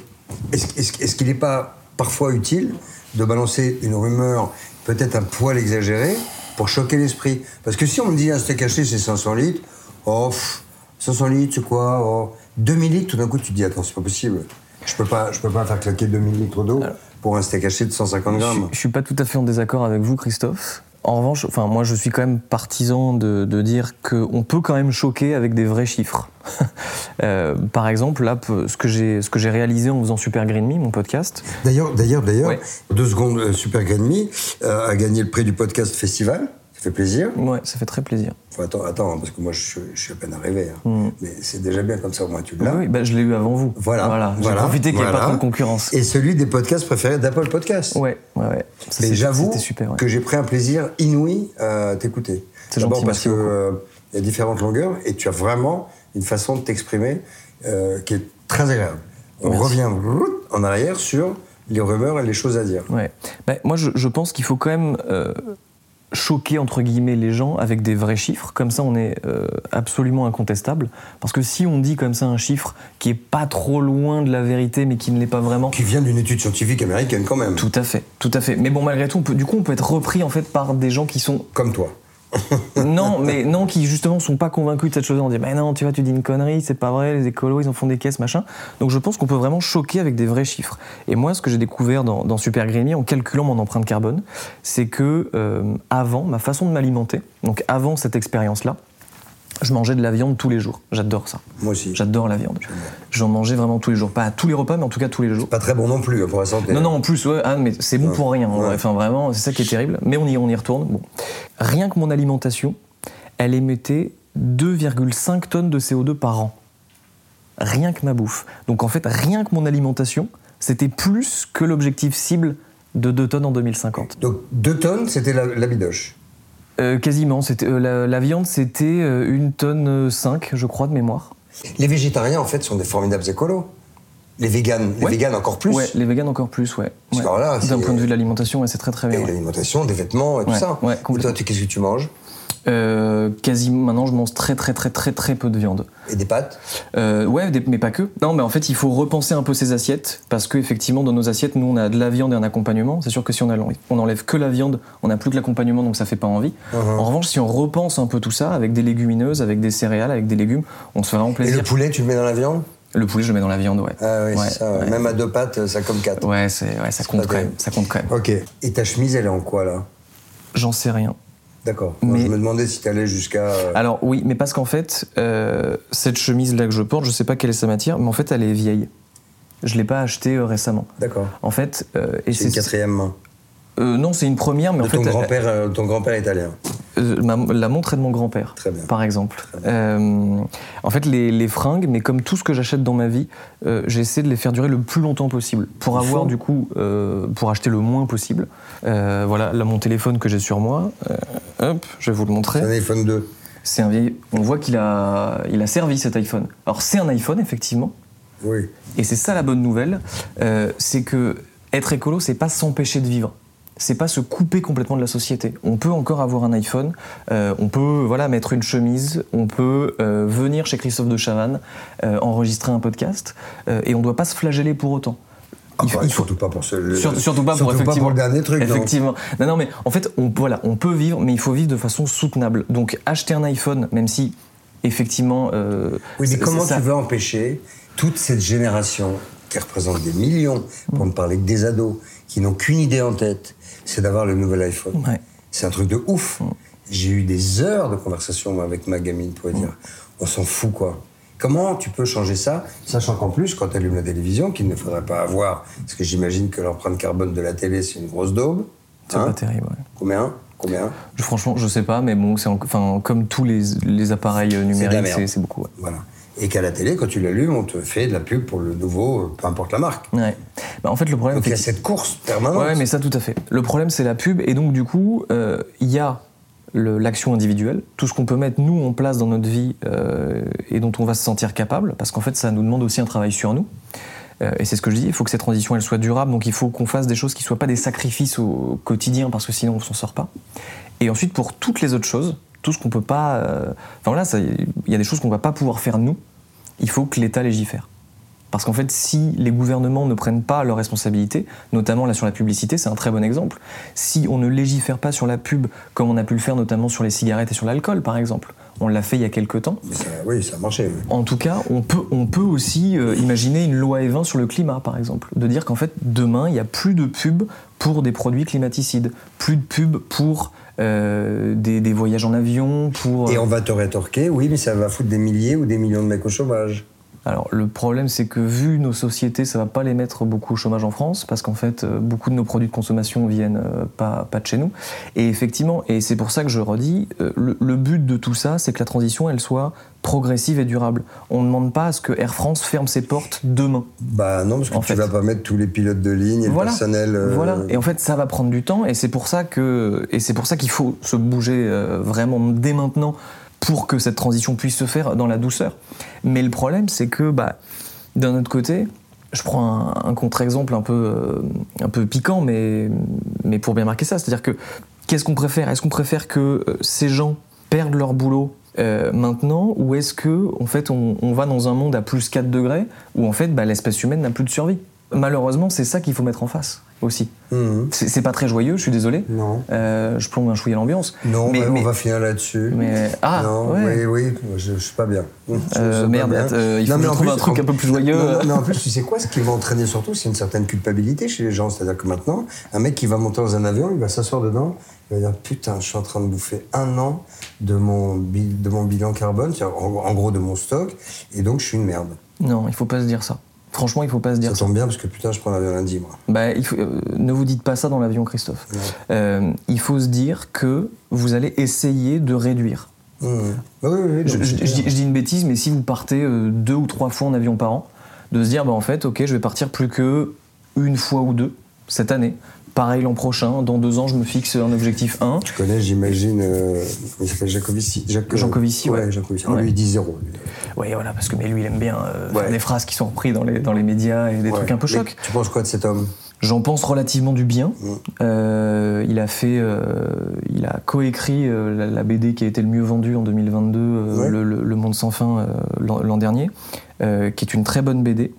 Speaker 3: est-ce qu'il n'est pas parfois utile de balancer une rumeur peut-être un poil exagérée pour choquer l'esprit? Parce que si on me dit un steak haché, c'est 500 litres, oh, pff, 500 litres, c'est quoi oh, 2000 litres, tout d'un coup, tu te dis, attends, c'est pas possible. Je peux pas, je peux pas faire claquer 2000 litres d'eau pour un steak haché de 150
Speaker 4: Je,
Speaker 3: grammes.
Speaker 4: je suis pas tout à fait en désaccord avec vous, Christophe. En revanche, enfin, moi, je suis quand même partisan de, de dire qu'on peut quand même choquer avec des vrais chiffres. Euh, par exemple, là, ce que j'ai ce que j'ai réalisé en faisant Super Green Me, mon podcast,
Speaker 3: D'ailleurs, d'ailleurs, d'ailleurs,
Speaker 4: Ouais.
Speaker 3: deux secondes, euh, Super Green Me euh, a gagné le prix du podcast festival. Fait plaisir.
Speaker 4: ouais, ça fait très plaisir.
Speaker 3: Faut attends, attends, parce que moi, je, suis- je suis à peine arrivé. hein.
Speaker 4: Mm.
Speaker 3: Mais c'est déjà bien comme ça, au moins tu
Speaker 4: Oui,
Speaker 3: l'as.
Speaker 4: oui, bah, je l'ai eu avant vous.
Speaker 3: Voilà.
Speaker 4: voilà. J'ai
Speaker 3: voilà,
Speaker 4: profité qu'il n'y ait pas trop de concurrence.
Speaker 3: Et celui des podcasts préférés d'Apple Podcasts.
Speaker 4: Ouais, ouais, ouais. Ça,
Speaker 3: j'avoue
Speaker 4: ouais.
Speaker 3: que j'ai pris un plaisir inouï à t'écouter.
Speaker 4: C'est
Speaker 3: D'abord
Speaker 4: gentil,
Speaker 3: parce
Speaker 4: beaucoup.
Speaker 3: euh, il y a différentes longueurs et tu as vraiment une façon de t'exprimer euh, qui est très agréable. On
Speaker 4: Merci.
Speaker 3: revient en arrière sur les rumeurs et les choses à dire.
Speaker 4: Ouais. Bah, moi, je, je pense qu'il faut quand même euh, choquer, entre guillemets, les gens avec des vrais chiffres. Comme ça, on est euh, absolument incontestable. Parce que si on dit comme ça un chiffre qui est pas trop loin de la vérité, mais qui ne l'est pas vraiment,
Speaker 3: Qui vient d'une étude scientifique américaine quand même.
Speaker 4: tout à fait, tout à fait. Mais bon, malgré tout, on peut, du coup, on peut être repris en fait par des gens qui sont
Speaker 3: Comme toi.
Speaker 4: non, mais non, qui justement sont pas convaincus de cette chose. On dit, mais non, tu vois, tu dis une connerie, c'est pas vrai, les écolos, ils en font des caisses, machin. Donc je pense qu'on peut vraiment choquer avec des vrais chiffres. Et moi, ce que j'ai découvert dans, Super Me, en calculant mon empreinte carbone, c'est que euh, avant, ma façon de m'alimenter, donc avant cette expérience-là, je mangeais de la viande tous les jours. J'adore ça.
Speaker 3: Moi aussi.
Speaker 4: J'adore la viande. J'en mangeais vraiment tous les jours. Pas à tous les repas, mais en tout cas tous les jours.
Speaker 3: Pas très bon non plus pour la santé.
Speaker 4: Non, non, en plus, ouais, ah, mais c'est bon pour rien.
Speaker 3: Ouais.
Speaker 4: Enfin, vraiment, c'est ça qui est terrible. Mais on y, on y retourne. Bon. Rien que mon alimentation, elle émettait 2,5 tonnes de CO2 par an. Rien que ma bouffe. Donc en fait, rien que mon alimentation, c'était plus que l'objectif cible de 2 tonnes en 2050.
Speaker 3: Donc 2 tonnes, c'était la, la bidoche.
Speaker 4: Euh, quasiment. C'était, euh, la, la viande, c'était euh, une tonne euh, 5, je crois, de mémoire.
Speaker 3: Les végétariens, en fait, sont des formidables écolos. Les véganes, les
Speaker 4: Ouais.
Speaker 3: véganes encore plus.
Speaker 4: Ouais, les véganes encore plus, ouais. Ouais.
Speaker 3: là,
Speaker 4: D'un point de vue de l'alimentation, ouais, c'est très très bien.
Speaker 3: Et l'alimentation, des vêtements et tout ça. et toi, qu'est-ce que tu manges?
Speaker 4: Euh, quasiment, maintenant, je mange très très très très très peu de viande.
Speaker 3: Et des pâtes?
Speaker 4: Euh, ouais, des- mais pas que. Non, mais en fait, il faut repenser un peu ses assiettes parce que effectivement, dans nos assiettes, nous, on a de la viande et un accompagnement. C'est sûr que si on, a- on enlève que la viande, on n'a plus que l'accompagnement, donc ça fait pas envie.
Speaker 3: Uh-huh.
Speaker 4: En revanche, si on repense un peu tout ça avec des légumineuses, avec des céréales, avec des légumes, on se fait vraiment
Speaker 3: Et
Speaker 4: plaisir.
Speaker 3: le poulet, tu le mets dans la viande?
Speaker 4: Le poulet, je le mets dans la viande, ouais.
Speaker 3: Ah oui,
Speaker 4: Ouais,
Speaker 3: ça. ouais. Même à deux pattes, ça comme quatre.
Speaker 4: Ouais, ça compte quand même. Ça compte quand même.
Speaker 3: Ok. Et ta chemise, elle est en quoi, là?
Speaker 4: J'en sais rien.
Speaker 3: D'accord.
Speaker 4: Mais-
Speaker 3: Je me demandais si tu allais jusqu'à... euh,
Speaker 4: Alors oui, mais parce qu'en fait, euh, cette chemise-là que je porte, je sais pas quelle est sa matière, mais en fait, elle est vieille. Je l'ai pas achetée euh, récemment.
Speaker 3: D'accord.
Speaker 4: En fait, euh, et
Speaker 3: C'est une quatrième main.
Speaker 4: Non, c'est une première, mais
Speaker 3: De
Speaker 4: en fait,
Speaker 3: grand-père, ton grand-père italien.
Speaker 4: Euh, ma- la montre est de mon grand-père, par exemple. Euh, en fait, les, les fringues, mais comme tout ce que j'achète dans ma vie, euh, j'essaie de les faire durer le plus longtemps possible, pour
Speaker 3: Il
Speaker 4: avoir
Speaker 3: faut.
Speaker 4: du coup, pour acheter le moins possible. Voilà, là mon téléphone que j'ai sur moi, hop, je vais vous le montrer.
Speaker 3: C'est un iPhone 2.
Speaker 4: C'est un vieil. On voit qu'il a, il a servi cet iPhone. Alors c'est un iPhone effectivement,
Speaker 3: Oui.
Speaker 4: et c'est ça la bonne nouvelle, c'est que être écolo, c'est pas s'empêcher de vivre. C'est pas se couper complètement de la société. On peut encore avoir un iPhone, euh, on peut voilà mettre une chemise, on peut euh, venir chez Christophe de Chavannes, euh, enregistrer un podcast, et on doit pas se flageller pour autant.
Speaker 3: Ah,
Speaker 4: Il
Speaker 3: bah,
Speaker 4: il faut-
Speaker 3: surtout pas pour ce... le-
Speaker 4: Sur- surtout pas pour
Speaker 3: surtout
Speaker 4: effectivement.
Speaker 3: le dernier truc.
Speaker 4: Effectivement. Non, non, mais en fait, on, voilà, on peut vivre, mais il faut vivre de façon soutenable. Donc, acheter un iPhone, même si, effectivement.
Speaker 3: Oui, mais comment
Speaker 4: ça-
Speaker 3: tu veux empêcher toute cette génération qui représente des millions, pour ne parler que des ados, qui n'ont qu'une idée en tête, c'est d'avoir le nouvel iPhone.
Speaker 4: Ouais.
Speaker 3: C'est un truc de ouf. J'ai eu des heures de conversation avec ma gamine pour dire on s'en fout quoi. Comment tu peux changer ça, sachant qu'en plus, quand tu allumes la télévision, qu'il ne faudrait pas avoir, parce que j'imagine que l'empreinte carbone de la télé, c'est une grosse daube.
Speaker 4: C'est
Speaker 3: Hein
Speaker 4: pas terrible. ouais.
Speaker 3: Combien? Combien?
Speaker 4: Je- franchement, je sais pas, mais bon, c'est en- enfin, comme tous les, les appareils euh, numériques, c'est c'est beaucoup. ouais.
Speaker 3: Voilà. Et qu'à la télé, quand tu l'allumes, on te fait de la pub pour le nouveau, euh, peu importe la marque.
Speaker 4: Ouais. Bah, en fait, le problème.
Speaker 3: Donc il y a cette course permanente.
Speaker 4: Ouais, mais ça, tout à fait. Le problème, c'est la pub. Et donc, du coup, euh, il y a l'action individuelle, tout ce qu'on peut mettre, nous, en place dans notre vie euh, et dont on va se sentir capable, parce qu'en fait, ça nous demande aussi un travail sur nous. Euh, et c'est ce que je dis, il faut que cette transition, elle soit durable, donc il faut qu'on fasse des choses qui ne soient pas des sacrifices au quotidien, parce que sinon, on s'en sort pas. Et ensuite, pour toutes les autres choses, tout ce qu'on peut pas... euh, Enfin voilà, il y a des choses qu'on va pas pouvoir faire nous, il faut que l'État légifère. Parce qu'en fait, si les gouvernements ne prennent pas leurs responsabilités, notamment là sur la publicité, c'est un très bon exemple. Si on ne légifère pas sur la pub, comme on a pu le faire notamment sur les cigarettes et sur l'alcool, par exemple, on l'a fait il y a quelques temps.
Speaker 3: Ça- oui, ça a marché. oui.
Speaker 4: En tout cas, on peut, on peut aussi euh, imaginer une loi E20 sur le climat, par exemple. De dire qu'en fait, demain, il n'y a plus de pub pour des produits climaticides, plus de pub pour euh, des, des voyages en avion, pour...
Speaker 3: Et on va te rétorquer, oui, mais ça va foutre des milliers ou des millions de mecs au chômage.
Speaker 4: Alors le problème c'est que vu nos sociétés, ça va pas les mettre beaucoup au chômage en France parce qu'en fait euh, beaucoup de nos produits de consommation viennent euh, pas, pas de chez nous. Et effectivement, et c'est pour ça que je redis, euh, le, le but de tout ça c'est que la transition elle soit progressive et durable. On ne demande pas à ce que Air France ferme ses portes demain.
Speaker 3: Bah non, parce que
Speaker 4: En
Speaker 3: tu
Speaker 4: fait.
Speaker 3: vas pas mettre tous les pilotes de ligne et
Speaker 4: Voilà.
Speaker 3: le personnel. euh,
Speaker 4: Voilà. Et en fait, ça va prendre du temps, et c'est pour ça que, et c'est pour ça qu'il faut se bouger euh, vraiment dès maintenant pour que cette transition puisse se faire dans la douceur. Mais le problème, c'est que, bah, d'un autre côté, je prends un, contre-exemple un peu, euh, piquant, mais, pour bien marquer ça, c'est-à-dire que qu'est-ce qu'on préfère? Est-ce qu'on préfère que euh, ces gens perdent leur boulot euh, maintenant ou est-ce que en fait on, on va dans un monde à plus 4 degrés où en fait bah, l'espèce humaine n'a plus de survie? Malheureusement, c'est ça qu'il faut mettre en face aussi.
Speaker 3: mhm.
Speaker 4: C'est pas très joyeux, je suis désolé.
Speaker 3: Non.
Speaker 4: Euh, je plombe un chouïa l'ambiance.
Speaker 3: Non,
Speaker 4: mais, mais-
Speaker 3: on va finir là-dessus.
Speaker 4: mais- ah,
Speaker 3: non,
Speaker 4: ouais.
Speaker 3: oui, oui, je, je suis pas bien.
Speaker 4: Euh,
Speaker 3: pas
Speaker 4: merde,
Speaker 3: bien.
Speaker 4: euh, il faut
Speaker 3: Non,
Speaker 4: que
Speaker 3: mais
Speaker 4: je
Speaker 3: en
Speaker 4: trouve
Speaker 3: plus,
Speaker 4: un truc
Speaker 3: en-
Speaker 4: un peu plus joyeux.
Speaker 3: Non, en plus, tu sais quoi Ce qui va entraîner surtout, c'est une certaine culpabilité chez les gens. C'est-à-dire que maintenant, un mec qui va monter dans un avion, il va s'asseoir dedans, il va dire Putain, je suis en train de bouffer un an de mon, de mon bilan carbone, en, en gros de mon stock, et donc je suis une merde.
Speaker 4: Non, il faut pas se dire ça. Franchement, il faut pas se dire
Speaker 3: Ça
Speaker 4: ça.
Speaker 3: tombe bien parce que putain, je prends l'avion lundi, moi.
Speaker 4: Bah, il faut- euh, ne vous dites pas ça dans l'avion, Christophe.
Speaker 3: Ouais.
Speaker 4: Euh, il faut se dire que vous allez essayer de réduire.
Speaker 3: Mmh. Oui, oui, oui.
Speaker 4: Je,
Speaker 3: donc
Speaker 4: je-
Speaker 3: c'est
Speaker 4: je dis,
Speaker 3: clair.
Speaker 4: je dis une bêtise, mais si vous partez euh, deux ou trois fois en avion par an, de se dire, bah, en fait, ok, je vais partir plus que une fois ou deux cette année. Pareil l'an prochain, dans deux ans, je me fixe un objectif 1.
Speaker 3: Tu connais, j'imagine, euh, il s'appelle Jacovici. Jac-
Speaker 4: Jancovici, ouais.
Speaker 3: Jancovici.
Speaker 4: Ouais.
Speaker 3: Lui, il dit zéro.
Speaker 4: Oui, voilà, parce que mais lui, il aime bien euh,
Speaker 3: Ouais.
Speaker 4: des phrases qui sont reprises dans les, dans les médias et des trucs un peu chocs.
Speaker 3: Tu penses quoi de cet homme?
Speaker 4: J'en pense relativement du bien.
Speaker 3: Mm.
Speaker 4: Euh, il a fait, euh, il a coécrit euh, la, la BD qui a été le mieux vendue en 2022, euh,
Speaker 3: Ouais.
Speaker 4: le, Monde sans fin euh, l'an dernier, euh, qui est une très bonne BD,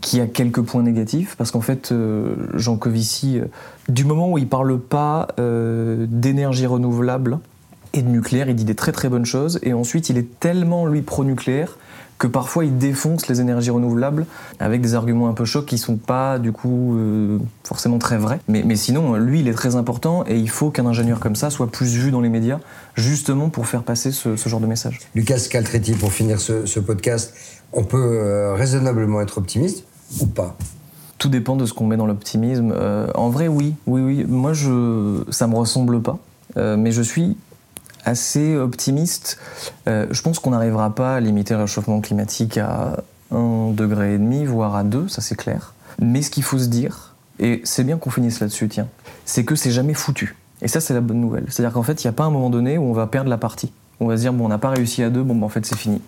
Speaker 4: qui a quelques points négatifs parce qu'en fait, euh, Jean Covici, euh, du moment où il parle pas euh, d'énergie renouvelable et de nucléaire, il dit des très très bonnes choses, et ensuite il est tellement lui pro-nucléaire que parfois il défonce les énergies renouvelables avec des arguments un peu chocs qui sont pas du coup euh, forcément très vrais. Mais, sinon, lui, il est très important et il faut qu'un ingénieur comme ça soit plus vu dans les médias, justement pour faire passer ce, genre de message.
Speaker 3: Lucas Caltretti, pour finir ce, podcast, on peut raisonnablement être optimiste ou pas
Speaker 4: Tout dépend de ce qu'on met dans l'optimisme. Euh, en vrai, oui, oui, oui. Moi, je, ça me ressemble pas, Euh, mais je suis assez optimiste. Euh, je pense qu'on n'arrivera pas à limiter le réchauffement climatique à 1,5 degré, et demi, voire à 2, ça c'est clair. Mais ce qu'il faut se dire, et c'est bien qu'on finisse là-dessus, tiens, c'est que c'est jamais foutu. Et ça, c'est la bonne nouvelle. C'est-à-dire qu'en fait, il n'y a pas un moment donné où on va perdre la partie. On va se dire, bon, on n'a pas réussi à 2, bon, ben, en fait, c'est fini.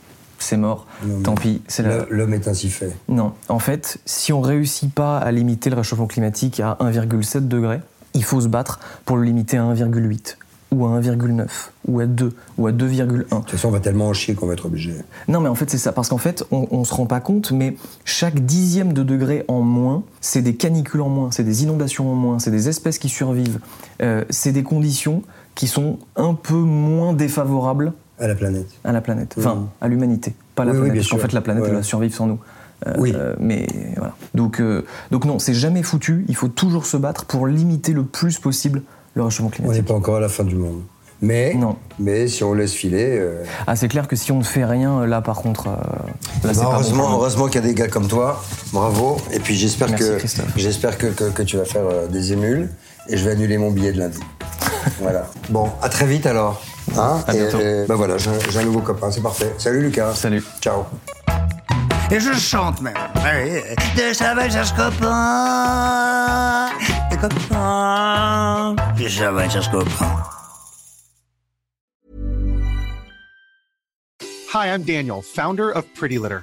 Speaker 4: C'est mort.
Speaker 3: Non,
Speaker 4: Tant pis, c'est la,
Speaker 3: L'homme est ainsi fait.
Speaker 4: non, en fait, si on réussit pas à limiter le réchauffement climatique à 1,7 degré, il faut se battre pour le limiter à 1,8 ou à 1,9 ou à 2 ou à 2,1.
Speaker 3: De toute façon, on va tellement en chier qu'on va être obligé.
Speaker 4: Non, mais en fait, c'est ça. Parce qu'en fait, on, on se rend pas compte, mais chaque dixième de degré en moins, c'est des canicules en moins, c'est des inondations en moins, c'est des espèces qui survivent. Euh, c'est des conditions qui sont un peu moins défavorables
Speaker 3: À la planète.
Speaker 4: à la planète. Enfin, à l'humanité, pas à la
Speaker 3: Oui, oui,
Speaker 4: planète.
Speaker 3: bien
Speaker 4: parce qu'en fait, la planète,
Speaker 3: Ouais.
Speaker 4: elle va survivre sans nous. Euh,
Speaker 3: Oui.
Speaker 4: euh, mais voilà. Donc, euh, donc non, c'est jamais foutu. Il faut toujours se battre pour limiter le plus possible le réchauffement
Speaker 3: On n'est
Speaker 4: climatique.
Speaker 3: pas encore à la fin du monde. Mais,
Speaker 4: Non.
Speaker 3: mais si on laisse filer. euh,
Speaker 4: Ah, c'est clair que si on ne fait rien, là, par contre, euh, là,
Speaker 3: bah,
Speaker 4: pas bon
Speaker 3: heureusement, qu'il y a des gars comme toi. Bravo. Et puis j'espère que j'espère que, que, que tu vas faire euh, des émules et je vais annuler mon billet de lundi. voilà. Bon, à très vite alors. Hein
Speaker 4: À
Speaker 3: Et-
Speaker 4: bientôt.
Speaker 3: et, bah voilà, j'ai un nouveau copain, c'est parfait. Salut Lucas.
Speaker 4: Salut.
Speaker 3: Ciao. Et je chante même. De copain. De chercher copain.
Speaker 5: Hi, I'm Daniel, founder of Pretty Litter.